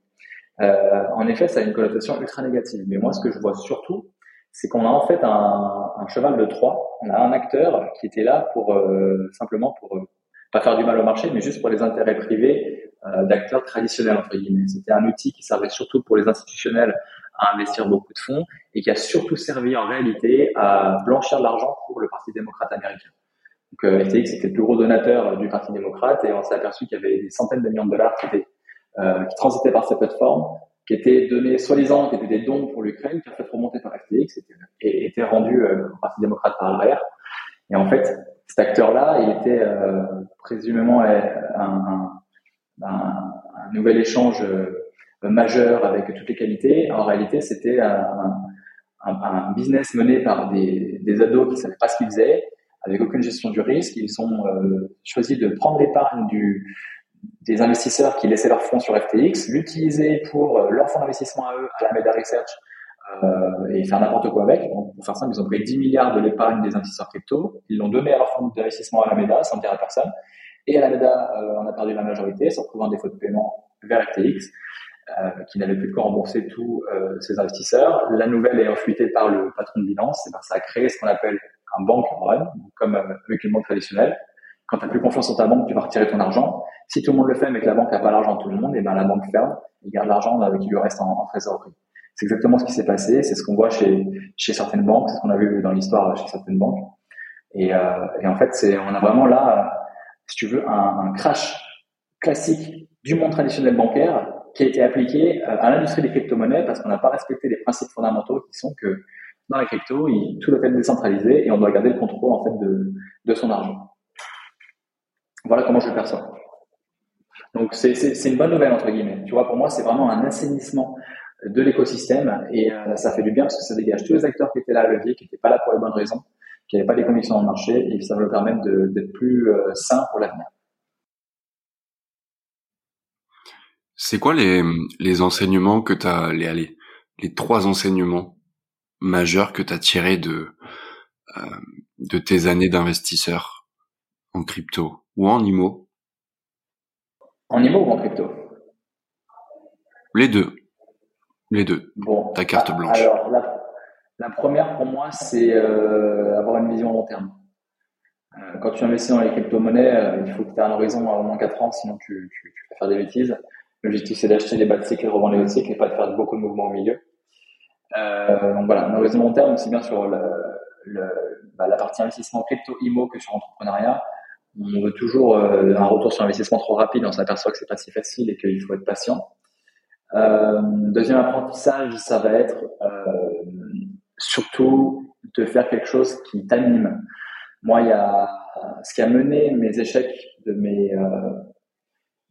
Euh, En effet, ça a une connotation ultra négative. Mais moi, ce que je vois surtout, c'est qu'on a en fait un, un, cheval de Troie. On a un acteur qui était là pour euh, simplement pour pas faire du mal au marché, mais juste pour les intérêts privés euh, d'acteurs traditionnels entre guillemets. C'était un outil qui servait surtout pour les institutionnels à investir beaucoup de fonds et qui a surtout servi en réalité à blanchir de l'argent pour le Parti démocrate américain. Donc euh, FTX était le plus gros donateur du Parti démocrate et on s'est aperçu qu'il y avait des centaines de millions de dollars qui étaient euh, qui transitaient par cette plateforme, qui étaient donnés soi-disant qui étaient des dons pour l'Ukraine, qui en fait remonté par FTX et, étaient rendus euh, au Parti démocrate par l'arrière. Et en fait, cet acteur-là, il était euh, présumément un, nouvel échange euh, majeur avec toutes les qualités. En réalité, c'était un, un, business mené par des, des ados qui savaient pas ce qu'ils faisaient, avec aucune gestion du risque. Ils ont euh, choisi de prendre l'épargne du, des investisseurs qui laissaient leurs fonds sur FTX, l'utiliser pour leur fonds d'investissement à eux, à la Meda Research, euh, et faire n'importe quoi avec. Donc, pour faire simple, ils ont pris 10 milliards de l'épargne des investisseurs crypto, ils l'ont donné à leur fonds d'investissement à Alameda, sans dire à personne. Et Alameda euh, on a perdu la majorité, se retrouvant un défaut de paiement vers FTX, euh, qui n'avait plus de quoi rembourser tous euh, ses investisseurs. La nouvelle est fuitée par le patron de bilan, c'est ça a créé ce qu'on appelle un bank run, comme euh, avec une banque traditionnelle. Quand tu n'as plus confiance en ta banque, tu vas retirer ton argent. Si tout le monde le fait, mais que la banque n'a pas l'argent de tout le monde, et ben la banque ferme et garde l'argent qui lui reste en, en trésorerie. C'est exactement ce qui s'est passé. C'est ce qu'on voit chez, chez certaines banques. C'est ce qu'on a vu dans l'histoire chez certaines banques. Et, euh, et en fait, c'est, on a vraiment là, si tu veux, un, un, crash classique du monde traditionnel bancaire qui a été appliqué euh, à l'industrie des crypto-monnaies parce qu'on n'a pas respecté les principes fondamentaux qui sont que dans la crypto, tout doit être décentralisé et on doit garder le contrôle en fait de, de son argent. Voilà comment je le perçois. Donc c'est, une bonne nouvelle entre guillemets. Tu vois, pour moi, c'est vraiment un assainissement de l'écosystème et euh, ça fait du bien parce que ça dégage tous les acteurs qui étaient là à levier, qui n'étaient pas là pour les bonnes raisons, qui n'avaient pas les convictions dans le marché et ça va leur permettre d'être plus euh, sain pour l'avenir. C'est quoi les, les enseignements que tu as, les, allez, les trois enseignements majeurs que tu as tirés de, euh, de tes années d'investisseur en crypto ou en IMO En IMO ou en crypto? Les deux. Les deux. Bon, ta carte blanche. Alors, la, la première pour moi, c'est euh, avoir une vision long terme. Euh, quand tu investis dans les crypto-monnaies, il faut que tu aies un horizon à au moins 4 ans, sinon tu, tu, tu vas faire des bêtises. L'objectif, c'est d'acheter les bas de cycle et revendre les hauts de cycle et pas de faire beaucoup de mouvements au milieu. Euh, donc voilà, horizon long terme, aussi bien sur le, le, bah, la partie investissement crypto-IMO que sur entrepreneuriat. On veut toujours euh, un retour sur investissement trop rapide, on s'aperçoit que c'est pas si facile et qu'il faut être patient. Euh, deuxième apprentissage, ça va être euh, surtout de faire quelque chose qui t'anime. Moi, il y a ce qui a mené mes échecs de mes,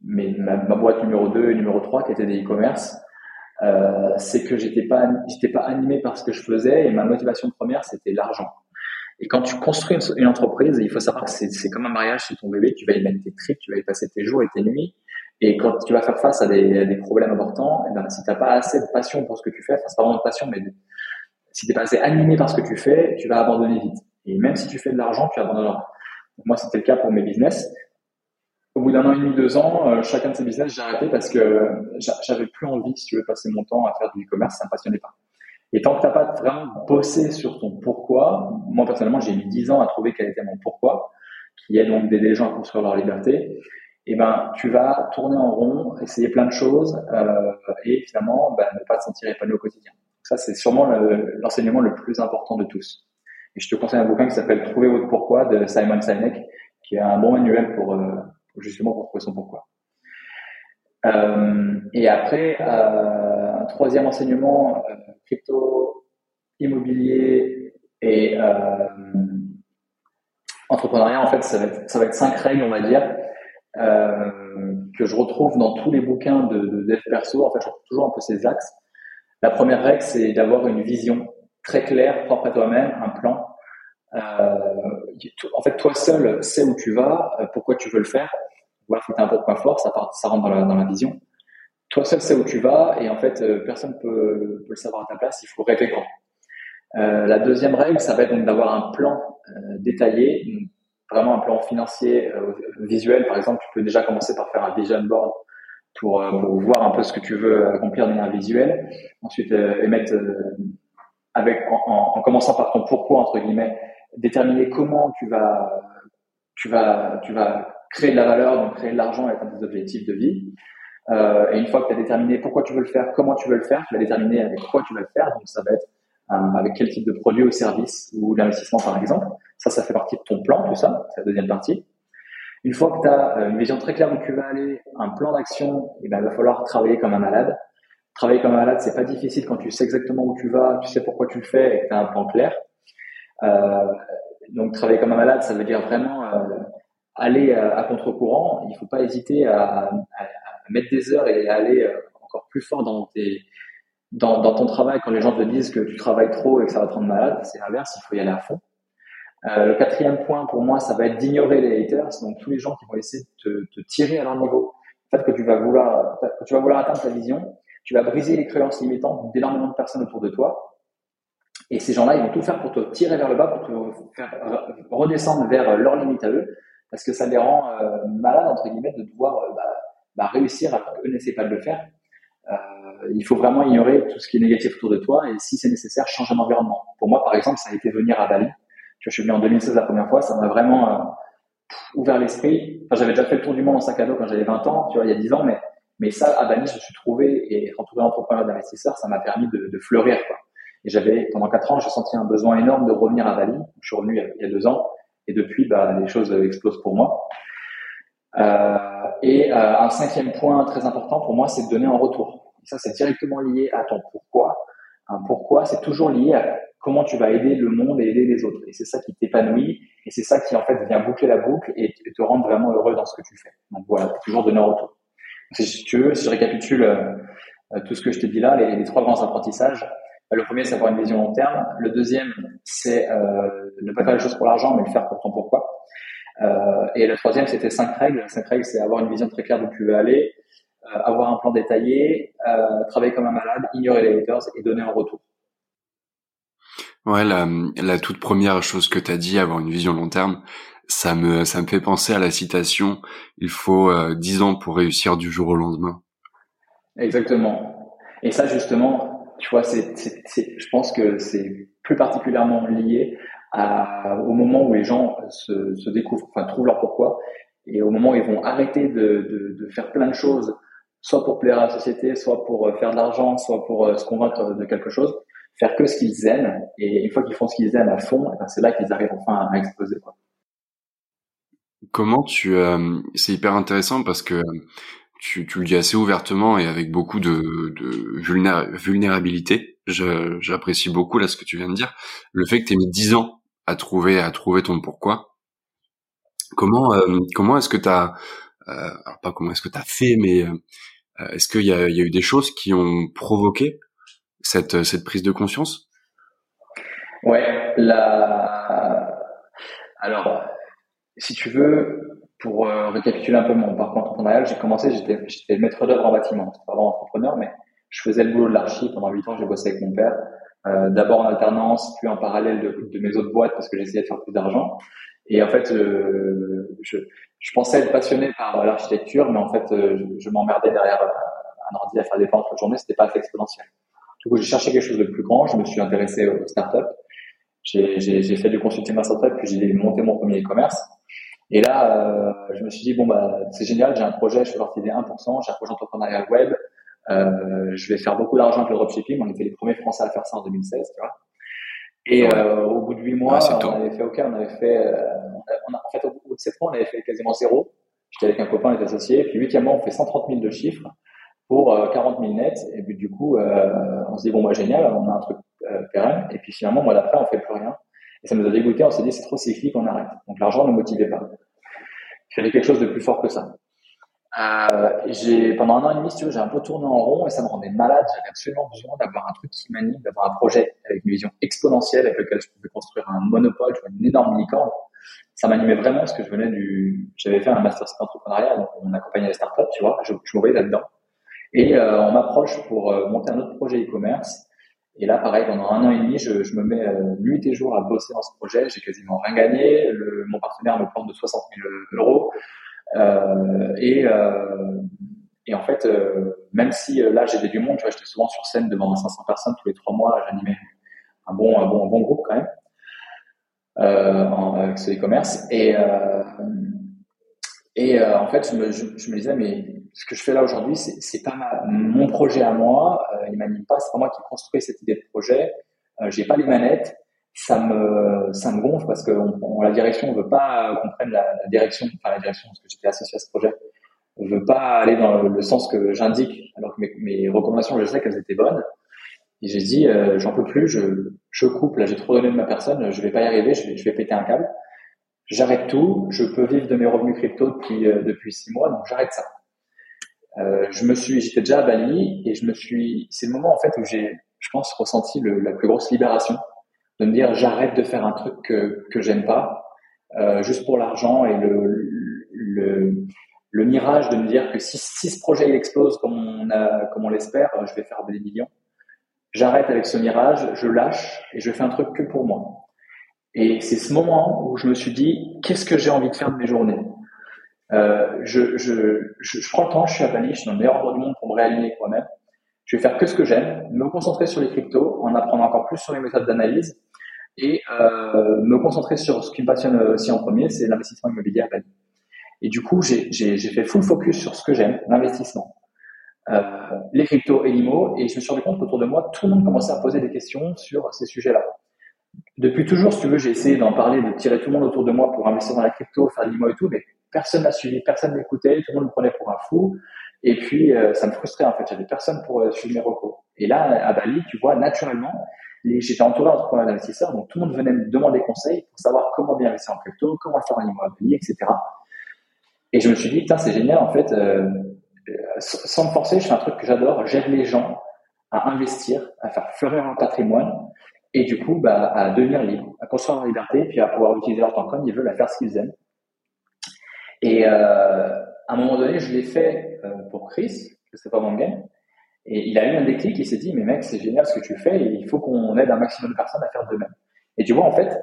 mes ma, boîte numéro 2 et numéro 3 qui étaient des e-commerce, euh, c'est que j'étais pas j'étais pas animé par ce que je faisais et ma motivation première c'était l'argent. Et quand tu construis une, entreprise, il faut savoir que c'est comme un mariage, c'est ton bébé, tu vas y mettre tes tripes, tu vas y passer tes jours et tes nuits. Et quand tu vas faire face à des, des problèmes importants, et eh ben, si t'as pas assez de passion pour ce que tu fais, enfin c'est pas vraiment de passion, mais si t'es pas assez animé par ce que tu fais, tu vas abandonner vite. Et même si tu fais de l'argent, tu abandonneras. Moi, c'était le cas pour mes business. Au bout d'un an et demi, deux ans, euh, chacun de ces business, j'ai arrêté parce que j'avais plus envie, si tu veux, passer mon temps à faire du e-commerce, ça me passionnait pas. Et tant que t'as pas vraiment bossé sur ton pourquoi, moi personnellement, j'ai mis dix ans à trouver quel était mon pourquoi, qui est donc d'aider les gens à construire leur liberté eh ben, tu vas tourner en rond, essayer plein de choses euh, et finalement ben, ne pas te sentir épanoui au quotidien. Ça, c'est sûrement l'enseignement le, plus important de tous. Et je te conseille un bouquin qui s'appelle Trouver votre pourquoi de Simon Sinek, qui est un bon manuel pour, euh, justement pour trouver son pourquoi. et après, un troisième enseignement, crypto, immobilier et entrepreneuriat, en fait, ça va, être, ça va être cinq règles, on va dire, que je retrouve dans tous les bouquins de, de perso. En fait, je retrouve toujours un peu ces axes. La première règle, c'est d'avoir une vision très claire, propre à toi-même, un plan. Euh, en fait, toi seul sais où tu vas, euh, pourquoi tu veux le faire. Voilà, faut un peu point fort, ça, rentre dans la, vision. Toi seul sais où tu vas et en fait, euh, personne peut, peut le savoir à ta place. Il faut rêver grand. Euh, la deuxième règle, ça va être d'avoir un plan euh, détaillé, vraiment un plan financier, visuel. Par exemple, tu peux déjà commencer par faire un vision board pour, voir un peu ce que tu veux accomplir de manière visuelle. Ensuite, émettre avec en, en, commençant par ton pourquoi entre guillemets, déterminer comment tu vas tu vas tu vas créer de la valeur, donc créer de l'argent et atteindre des objectifs de vie. Euh, et une fois que tu as déterminé pourquoi tu veux le faire, comment tu veux le faire, tu vas déterminer avec quoi tu vas le faire. Donc ça va être euh, avec quel type de produit ou service ou d'investissement par exemple. Ça, ça fait partie de ton plan, tout ça, c'est la deuxième partie. Une fois que tu as euh, une vision très claire où tu vas aller, un plan d'action, eh ben, il va falloir travailler comme un malade. Travailler comme un malade, c'est pas difficile quand tu sais exactement où tu vas, tu sais pourquoi tu le fais et que tu as un plan clair. Donc travailler comme un malade, ça veut dire vraiment aller euh, à contre-courant. Il faut pas hésiter à, à, à, mettre des heures et aller euh, encore plus fort dans tes dans, ton travail quand les gens te disent que tu travailles trop et que ça va te rendre malade. C'est l'inverse, il faut y aller à fond. Euh, le quatrième point pour moi, ça va être d'ignorer les haters, donc tous les gens qui vont essayer de te, tirer à leur niveau. Le fait que tu vas vouloir, que tu vas vouloir atteindre ta vision, tu vas briser les créances limitantes d'énormément de personnes autour de toi. Et ces gens-là, ils vont tout faire pour te tirer vers le bas, pour te faire redescendre vers leur limite à eux, parce que ça les rend euh, malades, entre guillemets, de devoir euh, bah, bah, réussir alors qu'eux n'essaient pas de le faire. Euh, il faut vraiment ignorer tout ce qui est négatif autour de toi et si c'est nécessaire, changer d'environnement. Pour moi, par exemple, ça a été venir à Bali. Je suis venu en 2016 la première fois, ça m'a vraiment euh, ouvert l'esprit. Enfin, j'avais déjà fait le tour du monde en sac à dos quand j'avais 20 ans, tu vois, il y a 10 ans, mais mais ça, à Bali, je me suis trouvé et entouré d'entrepreneurs d'investisseurs, ça m'a permis de, de, fleurir. Quoi. Et j'avais, pendant quatre ans, j'ai senti un besoin énorme de revenir à Bali. Je suis revenu il y a, deux ans et depuis, bah, les choses explosent pour moi. Euh, et euh, un cinquième point très important pour moi, c'est de donner un retour. Et ça, c'est directement lié à ton pourquoi. Un pourquoi, c'est toujours lié à comment tu vas aider le monde et aider les autres. Et c'est ça qui t'épanouit et c'est ça qui en fait vient boucler la boucle et te rendre vraiment heureux dans ce que tu fais. Donc voilà, toujours donner un retour. Si tu veux, si je récapitule euh, tout ce que je te dis là, les trois grands apprentissages. Euh, le premier, c'est avoir une vision long terme. Le deuxième, c'est euh, ne pas faire les choses pour l'argent, mais le faire pour ton pourquoi. Euh, et le troisième, c'était cinq règles. Cinq règles, c'est avoir une vision très claire d'où tu veux aller, euh, avoir un plan détaillé, travailler comme un malade, ignorer les haters et donner un retour. Ouais, la, la toute première chose que tu as dit, avoir une vision long terme, ça me ça me fait penser à la citation il faut dix ans pour réussir du jour au lendemain. Exactement. Et ça justement, tu vois, c'est, je pense que c'est plus particulièrement lié à, au moment où les gens se, se découvrent, enfin trouvent leur pourquoi, et au moment où ils vont arrêter de, de, de faire plein de choses, soit pour plaire à la société, soit pour euh, faire de l'argent, soit pour euh, se convaincre de quelque chose, faire que ce qu'ils aiment, et une fois qu'ils font ce qu'ils aiment à fond, eh ben, c'est là qu'ils arrivent enfin à exploser. Quoi. Comment tu euh, c'est hyper intéressant parce que tu, tu, le dis assez ouvertement et avec beaucoup de, de vulnérabilité. J'apprécie beaucoup là ce que tu viens de dire. Le fait que tu aies mis dix ans à trouver à trouver ton pourquoi. Comment euh, comment est-ce que tu as euh, pas comment est-ce que tu as fait mais euh, est-ce qu'il y a, y a eu des choses qui ont provoqué cette cette prise de conscience? Ouais, la alors si tu veux, pour euh, récapituler un peu mon parcours entrepreneurial, j'ai commencé, j'étais, j'étais maître d'œuvre en bâtiment. C'était pas vraiment entrepreneur, mais je faisais le boulot de l'archi. Pendant huit ans, j'ai bossé avec mon père. Euh, d'abord en alternance, puis en parallèle de, mes autres boîtes parce que j'essayais de faire plus d'argent. Et en fait, euh, je, je, pensais être passionné par l'architecture, mais en fait, euh, je, je m'emmerdais derrière un ordi à faire des pentes la journée. C'était pas assez exponentiel. Du coup, j'ai cherché quelque chose de plus grand. Je me suis intéressé aux startups. J'ai, fait du consulting en startup, puis j'ai monté mon premier e-commerce. Et là, euh, je me suis dit, bon, bah, c'est génial, j'ai un projet, je fais partie des 1%, j'ai un projet entrepreneurial web, euh, je vais faire beaucoup d'argent avec le dropshipping. On était les premiers Français à faire ça en 2016, tu vois. Et euh, au bout de huit mois, on avait fait OK, on avait fait, euh, on a, on a, en fait, au bout de sept mois, on avait fait quasiment zéro. J'étais avec un copain, les associés. Puis huitièmement, on fait 130 000 de chiffres pour 40 000 nets. Et puis du coup, on se dit bon bah génial, on a un truc pérenne. Et puis finalement, moi d'après, on fait plus rien. Et ça nous a dégoûté. On s'est dit c'est trop cyclique, on arrête. Donc l'argent ne motivait pas. Il fallait quelque chose de plus fort que ça. Euh, j'ai pendant un an et demi, si tu veux, j'ai un peu tourné en rond et ça me rendait malade. J'avais absolument besoin d'avoir un truc qui m'anime, d'avoir un projet avec une vision exponentielle avec lequel je pouvais construire un monopole, une énorme licorne. Ça m'animait vraiment parce que je venais du, j'avais fait un master entrepreneuriat, donc on accompagnait les startups, tu vois, je, je là-dedans. Et euh, on m'approche pour euh, monter un autre projet e-commerce. Et là, pareil, pendant un an et demi, je, je me mets euh, nuit et jour à bosser dans ce projet. J'ai quasiment rien gagné. Le, mon partenaire me plante de 60 000 euros. Euh, et, euh, et en fait, euh, même si là j'avais du monde, tu vois, j'étais souvent sur scène devant 500 personnes tous les trois mois, j'animais un bon, un bon, un bon groupe quand même euh, en, avec ce e-commerce. Et, euh, et en fait, je me, je, me, disais, mais ce que je fais là aujourd'hui, c'est pas ma, mon projet à moi, euh, il m'anime pas, c'est pas moi qui construis cette idée de projet, euh, j'ai pas les manettes, ça me ça me gonfle parce que on, la direction on veut pas qu'on prenne la, la, direction enfin la direction parce que j'étais associé à ce projet on veut pas aller dans le, sens que j'indique alors que mes, mes, recommandations je sais qu'elles étaient bonnes. Et j'ai dit euh, j'en peux plus je je coupe là j'ai trop donné de ma personne je vais pas y arriver je vais je vais péter un câble. J'arrête tout je peux vivre de mes revenus crypto depuis euh, depuis six mois donc j'arrête ça euh, je me suis j'étais déjà à Bali et je me suis c'est le moment en fait où j'ai je pense ressenti le, la plus grosse libération de me dire j'arrête de faire un truc que que j'aime pas euh, juste pour l'argent et le, le le mirage de me dire que si, si ce projet il explose comme on a comme on l'espère, je vais faire des millions. J'arrête avec ce mirage, je lâche et je fais un truc que pour moi. Et c'est ce moment où je me suis dit qu'est-ce que j'ai envie de faire de mes journées? Euh, je, je, je, je, prends le temps, je suis à Bali, je suis dans le meilleur endroit du monde pour me réaligner moi-même. Je vais faire que ce que j'aime, me concentrer sur les cryptos, en apprendre encore plus sur les méthodes d'analyse et euh, me concentrer sur ce qui me passionne aussi en premier, c'est l'investissement immobilier à Bali. Et du coup, j'ai fait full focus sur ce que j'aime, l'investissement, euh, les cryptos et l'IMO, et je me suis rendu compte qu'autour de moi, tout le monde commençait à poser des questions sur ces sujets-là. Depuis toujours, si tu veux, j'ai essayé d'en parler, de tirer tout le monde autour de moi pour investir dans la crypto, faire l'IMO et tout, mais personne n'a suivi, personne n'écoutait, tout le monde me prenait pour un fou. Et puis, euh, ça me frustrait en fait. J'avais personne pour euh, suivre mes recours. Et là, à Bali, tu vois, naturellement, j'étais entouré d'entrepreneurs d'investisseurs, donc tout le monde venait me demander conseil pour savoir comment bien investir en crypto, comment le faire en immobilier, etc. Et je me suis dit, putain, c'est génial, en fait, euh, sans me forcer, je fais un truc que j'adore, j'aide les gens à investir, à faire fleurir leur patrimoine, et du coup, bah, à devenir libre, à construire leur liberté, puis à pouvoir utiliser leur temps comme ils veulent, à faire ce qu'ils aiment. Et euh, à un moment donné, je l'ai fait euh, pour Chris, pas mon game, et il a eu un déclic, il s'est dit, mais mec, c'est génial ce que tu fais, il faut qu'on aide un maximum de personnes à faire de même. Et tu vois, en fait,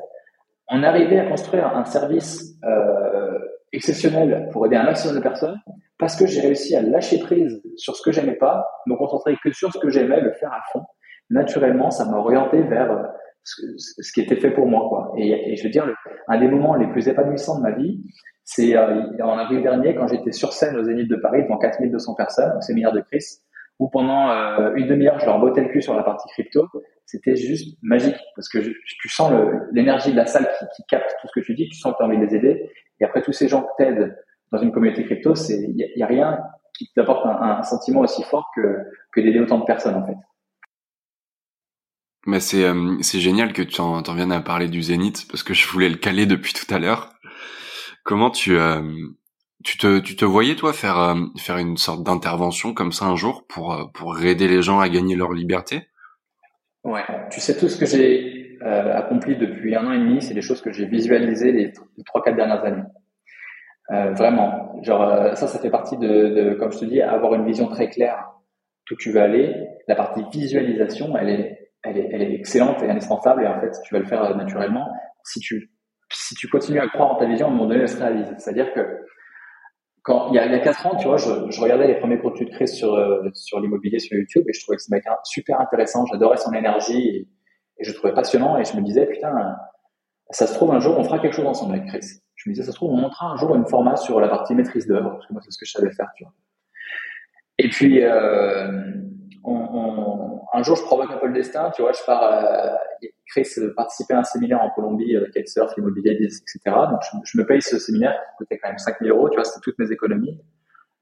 on arrivait à construire un service euh, exceptionnel pour aider un maximum de personnes, parce que j'ai réussi à lâcher prise sur ce que j'aimais pas, me concentrer que sur ce que j'aimais, le faire à fond. Naturellement, ça m'a orienté vers ce, qui était fait pour moi. Quoi. Et je veux dire, un des moments les plus épanouissants de ma vie, c'est euh, en avril dernier, quand j'étais sur scène au Zénith de Paris devant 4200 personnes, au séminaire de Chris, où pendant euh, une demi-heure, je leur bottais le cul sur la partie crypto. C'était juste magique parce que je, tu sens l'énergie de la salle qui, qui, capte tout ce que tu dis, tu sens que tu envie de les aider. Et après, tous ces gens qui t'aident dans une communauté crypto, il n'y a, rien qui t'apporte un, un, sentiment aussi fort que, que d'aider autant de personnes en fait. Mais c'est euh, c'est génial que tu en, en, viennes à parler du Zénith parce que je voulais le caler depuis tout à l'heure. Comment tu euh, tu te, voyais toi faire euh, faire une sorte d'intervention comme ça un jour pour euh, pour aider les gens à gagner leur liberté? Ouais, tu sais tout ce que j'ai accompli depuis un an et demi, c'est des choses que j'ai visualisées les, trois quatre dernières années. vraiment, genre ça, ça fait partie de, de, comme je te dis, avoir une vision très claire d'où tu veux aller. La partie visualisation, elle est, elle est, elle est excellente et indispensable et en fait, tu vas le faire naturellement si tu si tu continues à croire en ta vision, à un moment donné, elle se réalise. C'est-à-dire que quand il y a, quatre ans, tu vois, je, je, regardais les premiers contenus de Chris sur euh, sur l'immobilier sur YouTube et je trouvais que ce mec super intéressant. J'adorais son énergie et, je trouvais passionnant et je me disais putain, ça se trouve un jour on fera quelque chose ensemble avec Chris. Je me disais ça se trouve on montrera un jour une format sur la partie maîtrise d'œuvre parce que moi c'est ce que je savais faire, tu vois. Et puis euh, un jour, je provoque un peu le destin. Tu vois, je pars. Euh, Chris participer à un séminaire en Colombie avec surf, immobilier, etc. Donc, je, me paye ce séminaire qui coûtait quand même 5000 euros. Tu vois, c'était toutes mes économies.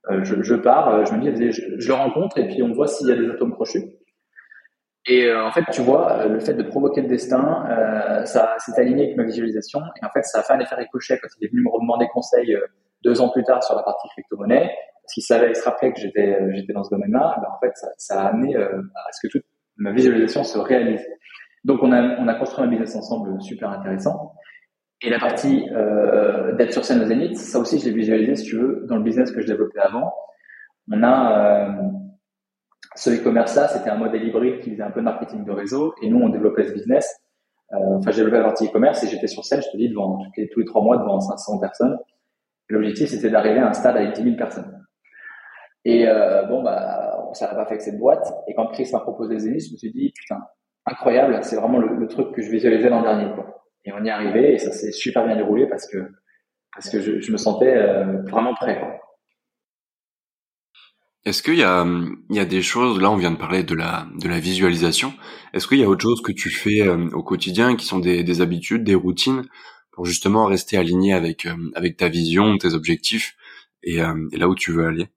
Euh, je, pars, euh, je me dis, je, le rencontre et puis on voit s'il y a des atomes crochus. Et euh, en fait, tu vois, euh, le fait de provoquer le destin, euh, ça s'est aligné avec ma visualisation. Et en fait, ça a fait un effet ricochet quand il est venu me demander conseil deux ans plus tard sur la partie crypto-monnaie. Parce qu'il savait, il se que j'étais, j'étais dans ce domaine-là. Ben, en fait, ça, a amené à ce que toute ma visualisation se réalise. Donc, on a, on a construit un business ensemble super intéressant. Et la partie euh, d'être sur scène aux Zénith, ça aussi, je l'ai visualisé, si tu veux, dans le business que je développais avant. On a euh, ce e-commerce-là, c'était un modèle hybride qui faisait un peu de marketing de réseau, et nous, on développait ce business. Euh, enfin, j'ai développé la partie e-commerce et j'étais sur scène, je te dis, devant tous les, tous les trois mois, devant 500 personnes. L'objectif, c'était d'arriver à un stade avec 10 000 personnes. Et euh, bon, bah, ça n'a pas fait avec cette boîte. Et quand Chris m'a proposé Zénith, je me suis dit, putain, incroyable, c'est vraiment le, truc que je visualisais l'an dernier. Quoi. Et on y est arrivé et ça s'est super bien déroulé parce que parce que je, me sentais euh, vraiment prêt. Quoi. Est-ce qu'il y a, il y a des choses, là on vient de parler de la, de la visualisation, est-ce qu'il y a autre chose que tu fais euh, au quotidien qui sont des, des, habitudes, des routines pour justement rester aligné avec, euh, avec ta vision, tes objectifs et, là où tu veux aller?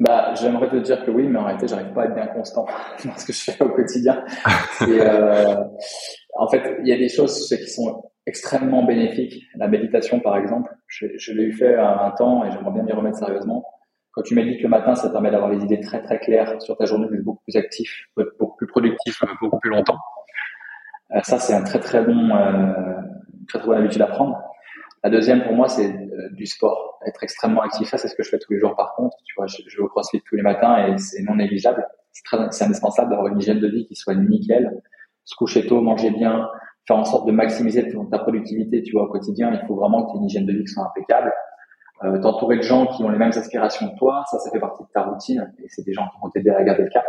Bah, J'aimerais te dire que oui, mais en réalité j'arrive pas à être bien constant [LAUGHS] dans ce que je fais au quotidien. euh, en fait, il y a des choses qui sont extrêmement bénéfiques. La méditation par exemple, je, l'ai eu fait à un temps et j'aimerais bien m'y remettre sérieusement quand tu médites le matin, ça permet d'avoir les idées très très claires sur ta journée, d'être beaucoup plus actif, beaucoup plus productif, beaucoup plus longtemps. Euh, ça, c'est un très très bon, euh, très très bonne habitude à prendre. La deuxième pour moi, c'est euh, du sport, être extrêmement actif. Ça, c'est ce que je fais tous les jours. Par contre, tu vois, je, vais au CrossFit tous les matins et c'est non négligeable. C'est indispensable d'avoir une hygiène de vie qui soit nickel. Se coucher tôt, manger bien, faire en sorte de maximiser ta productivité, tu vois, au quotidien. Il faut vraiment que tu aies une hygiène de vie qui soit impeccable euh, t'entourer de gens qui ont les mêmes aspirations que toi, ça, ça fait partie de ta routine et c'est des gens qui vont t'aider à garder le cap.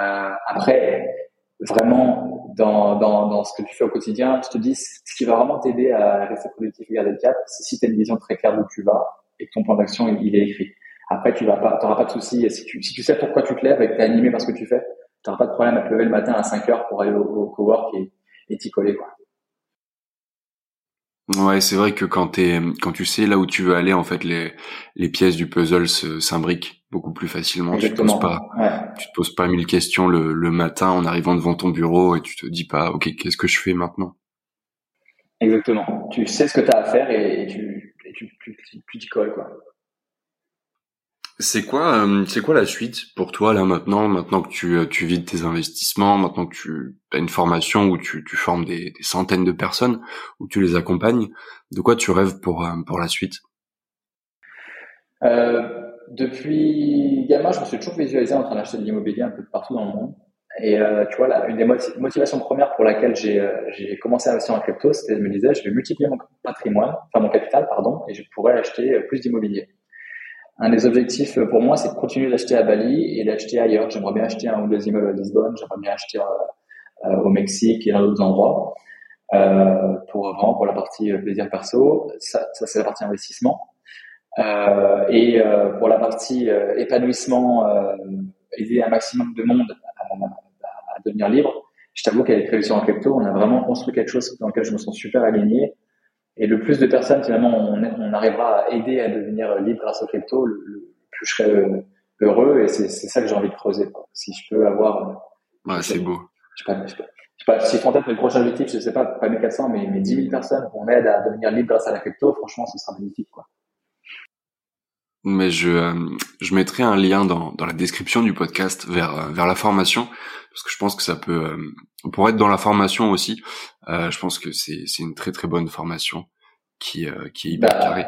Euh, après, vraiment, dans, dans, dans ce que tu fais au quotidien, je te dis, ce qui va vraiment t'aider à rester productif et garder le cap, c'est si tu as une vision très claire d'où tu vas et que ton plan d'action, il, est écrit. Après, tu vas pas, t'auras pas de souci. Si tu, si tu sais pourquoi tu te lèves et que tu es animé par ce que tu fais, tu n'auras pas de problème à te lever le matin à 5 heures pour aller au, au cowork et, et t'y coller, quoi. Ouais, c'est vrai que quand t'es, quand tu sais là où tu veux aller, en fait, les, les pièces du puzzle s'imbriquent beaucoup plus facilement. Tu te poses pas, tu te poses pas mille questions le, le matin en arrivant devant ton bureau et tu te dis pas, ok, qu'est-ce que je fais maintenant? Exactement. Tu sais ce que tu as à faire et, tu, et tu, tu, tu t'y colles, quoi. C'est quoi, euh, c'est quoi la suite pour toi là maintenant, maintenant que tu, euh, tu vides tes investissements, maintenant que tu as une formation où tu, tu formes des, des, centaines de personnes, où tu les accompagnes, de quoi tu rêves pour, euh, pour la suite? Euh, Depuis gamin, je me suis toujours visualisé en train d'acheter de l'immobilier un peu partout dans le monde. Et euh, tu vois, là, une des motivations premières pour laquelle j'ai j'ai commencé à investir en crypto, c'était de me disais, je vais multiplier mon patrimoine, enfin mon capital, pardon, et je pourrais acheter plus d'immobilier un des objectifs euh, pour moi, c'est de continuer d'acheter à Bali et d'acheter ailleurs. J'aimerais bien acheter un ou deux immeubles à Lisbonne, j'aimerais bien acheter euh, euh, au Mexique et dans d'autres endroits. Euh, pour vraiment pour la partie plaisir perso, ça, ça c'est la partie investissement. Euh, et pour la partie épanouissement, aider un maximum de monde à, à devenir libre. Je t'avoue qu'avec Révolution en crypto, on a vraiment construit quelque chose dans lequel je me sens super aligné et le plus de personnes, finalement, on, on arrivera à aider à devenir libre grâce au crypto, le, plus je serai heureux. Et c'est ça que j'ai envie de creuser. Quoi. Si je peux avoir... Ouais, c'est beau. Je sais pas, je sais pas, je sais pas si en tête mes prochains objectifs, je sais pas, pas 1400, mais, mais 10 000 personnes qu'on aide à devenir libre grâce à la crypto, franchement, ce sera magnifique. Quoi. Mais je, euh, je mettrai un lien dans, dans la description du podcast vers, vers la formation, parce que je pense que ça peut, pour être dans la formation aussi, euh, je pense que c'est c'est une très très bonne formation qui euh, qui est hyper bah, carrée.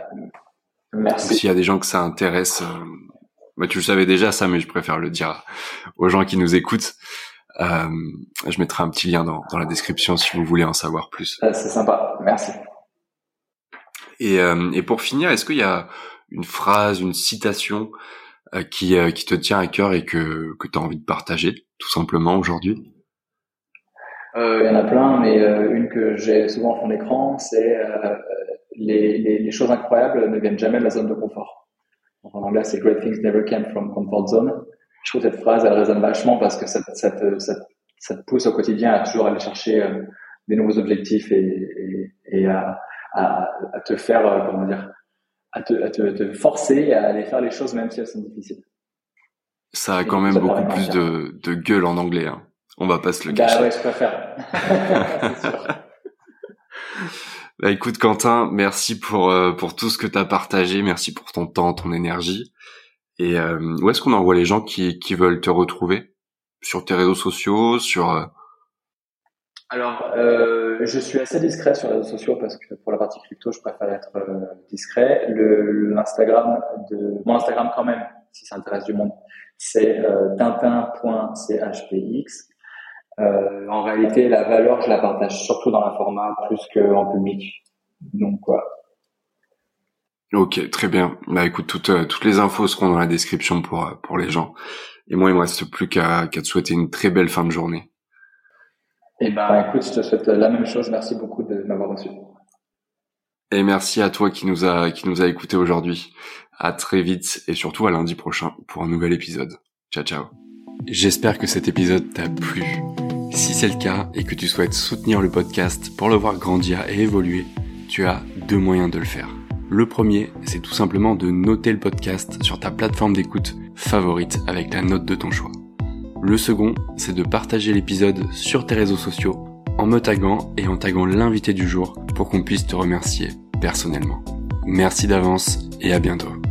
Merci. S'il y a des gens que ça intéresse, euh, bah, tu le savais déjà ça, mais je préfère le dire aux gens qui nous écoutent. Euh, je mettrai un petit lien dans, dans la description si vous voulez en savoir plus. c'est sympa, merci. Et, et pour finir, est-ce qu'il y a une phrase, une citation qui, qui te tient à cœur et que, que tu as envie de partager, tout simplement, aujourd'hui? Euh, il y en a plein, mais euh, une que j'ai souvent en fond d'écran, c'est euh, les, choses incroyables ne viennent jamais de la zone de confort. en anglais, c'est Great things never came from comfort zone. je trouve cette phrase, elle résonne vachement parce que ça, ça, te, ça, te pousse au quotidien à toujours aller chercher euh, des nouveaux objectifs et, à, à, te faire, euh, comment dire, à, te, à te, te, forcer à aller faire les choses même si elles sont difficiles. Ça a quand même beaucoup plus de, de gueule en anglais. Hein. On va pas se le bah cacher. Bah ouais, je préfère. [LAUGHS] [LAUGHS] Bah écoute Quentin, merci pour euh, pour tout ce que tu as partagé, merci pour ton temps, ton énergie. Et euh, où est-ce qu'on envoie les gens qui, qui veulent te retrouver? Sur tes réseaux sociaux Sur euh Alors, euh, je suis assez discret sur les réseaux sociaux parce que pour la partie crypto, je préfère être euh, discret. Le l'Instagram de mon Instagram quand même, si ça intéresse du monde, c'est euh, tintin.chpx. Euh, en réalité, la valeur, je la partage surtout dans la format plus qu'en public. Donc, voilà. Ok, très bien. Bah écoute, toutes, euh, toutes les infos seront dans la description pour, euh, pour les gens. Et moi, il me reste plus qu'à qu'à te souhaiter une très belle fin de journée. Eh ben, écoute, je te souhaite la même chose. Merci beaucoup de m'avoir reçu. Et merci à toi qui nous a, qui nous a écouté aujourd'hui. À très vite et surtout à lundi prochain pour un nouvel épisode. Ciao, ciao. J'espère que cet épisode t'a plu. Si c'est le cas et que tu souhaites soutenir le podcast pour le voir grandir et évoluer, tu as deux moyens de le faire. Le premier, c'est tout simplement de noter le podcast sur ta plateforme d'écoute favorite avec la note de ton choix. Le second, c'est de partager l'épisode sur tes réseaux sociaux en me taguant et en taguant l'invité du jour pour qu'on puisse te remercier personnellement. Merci d'avance et à bientôt.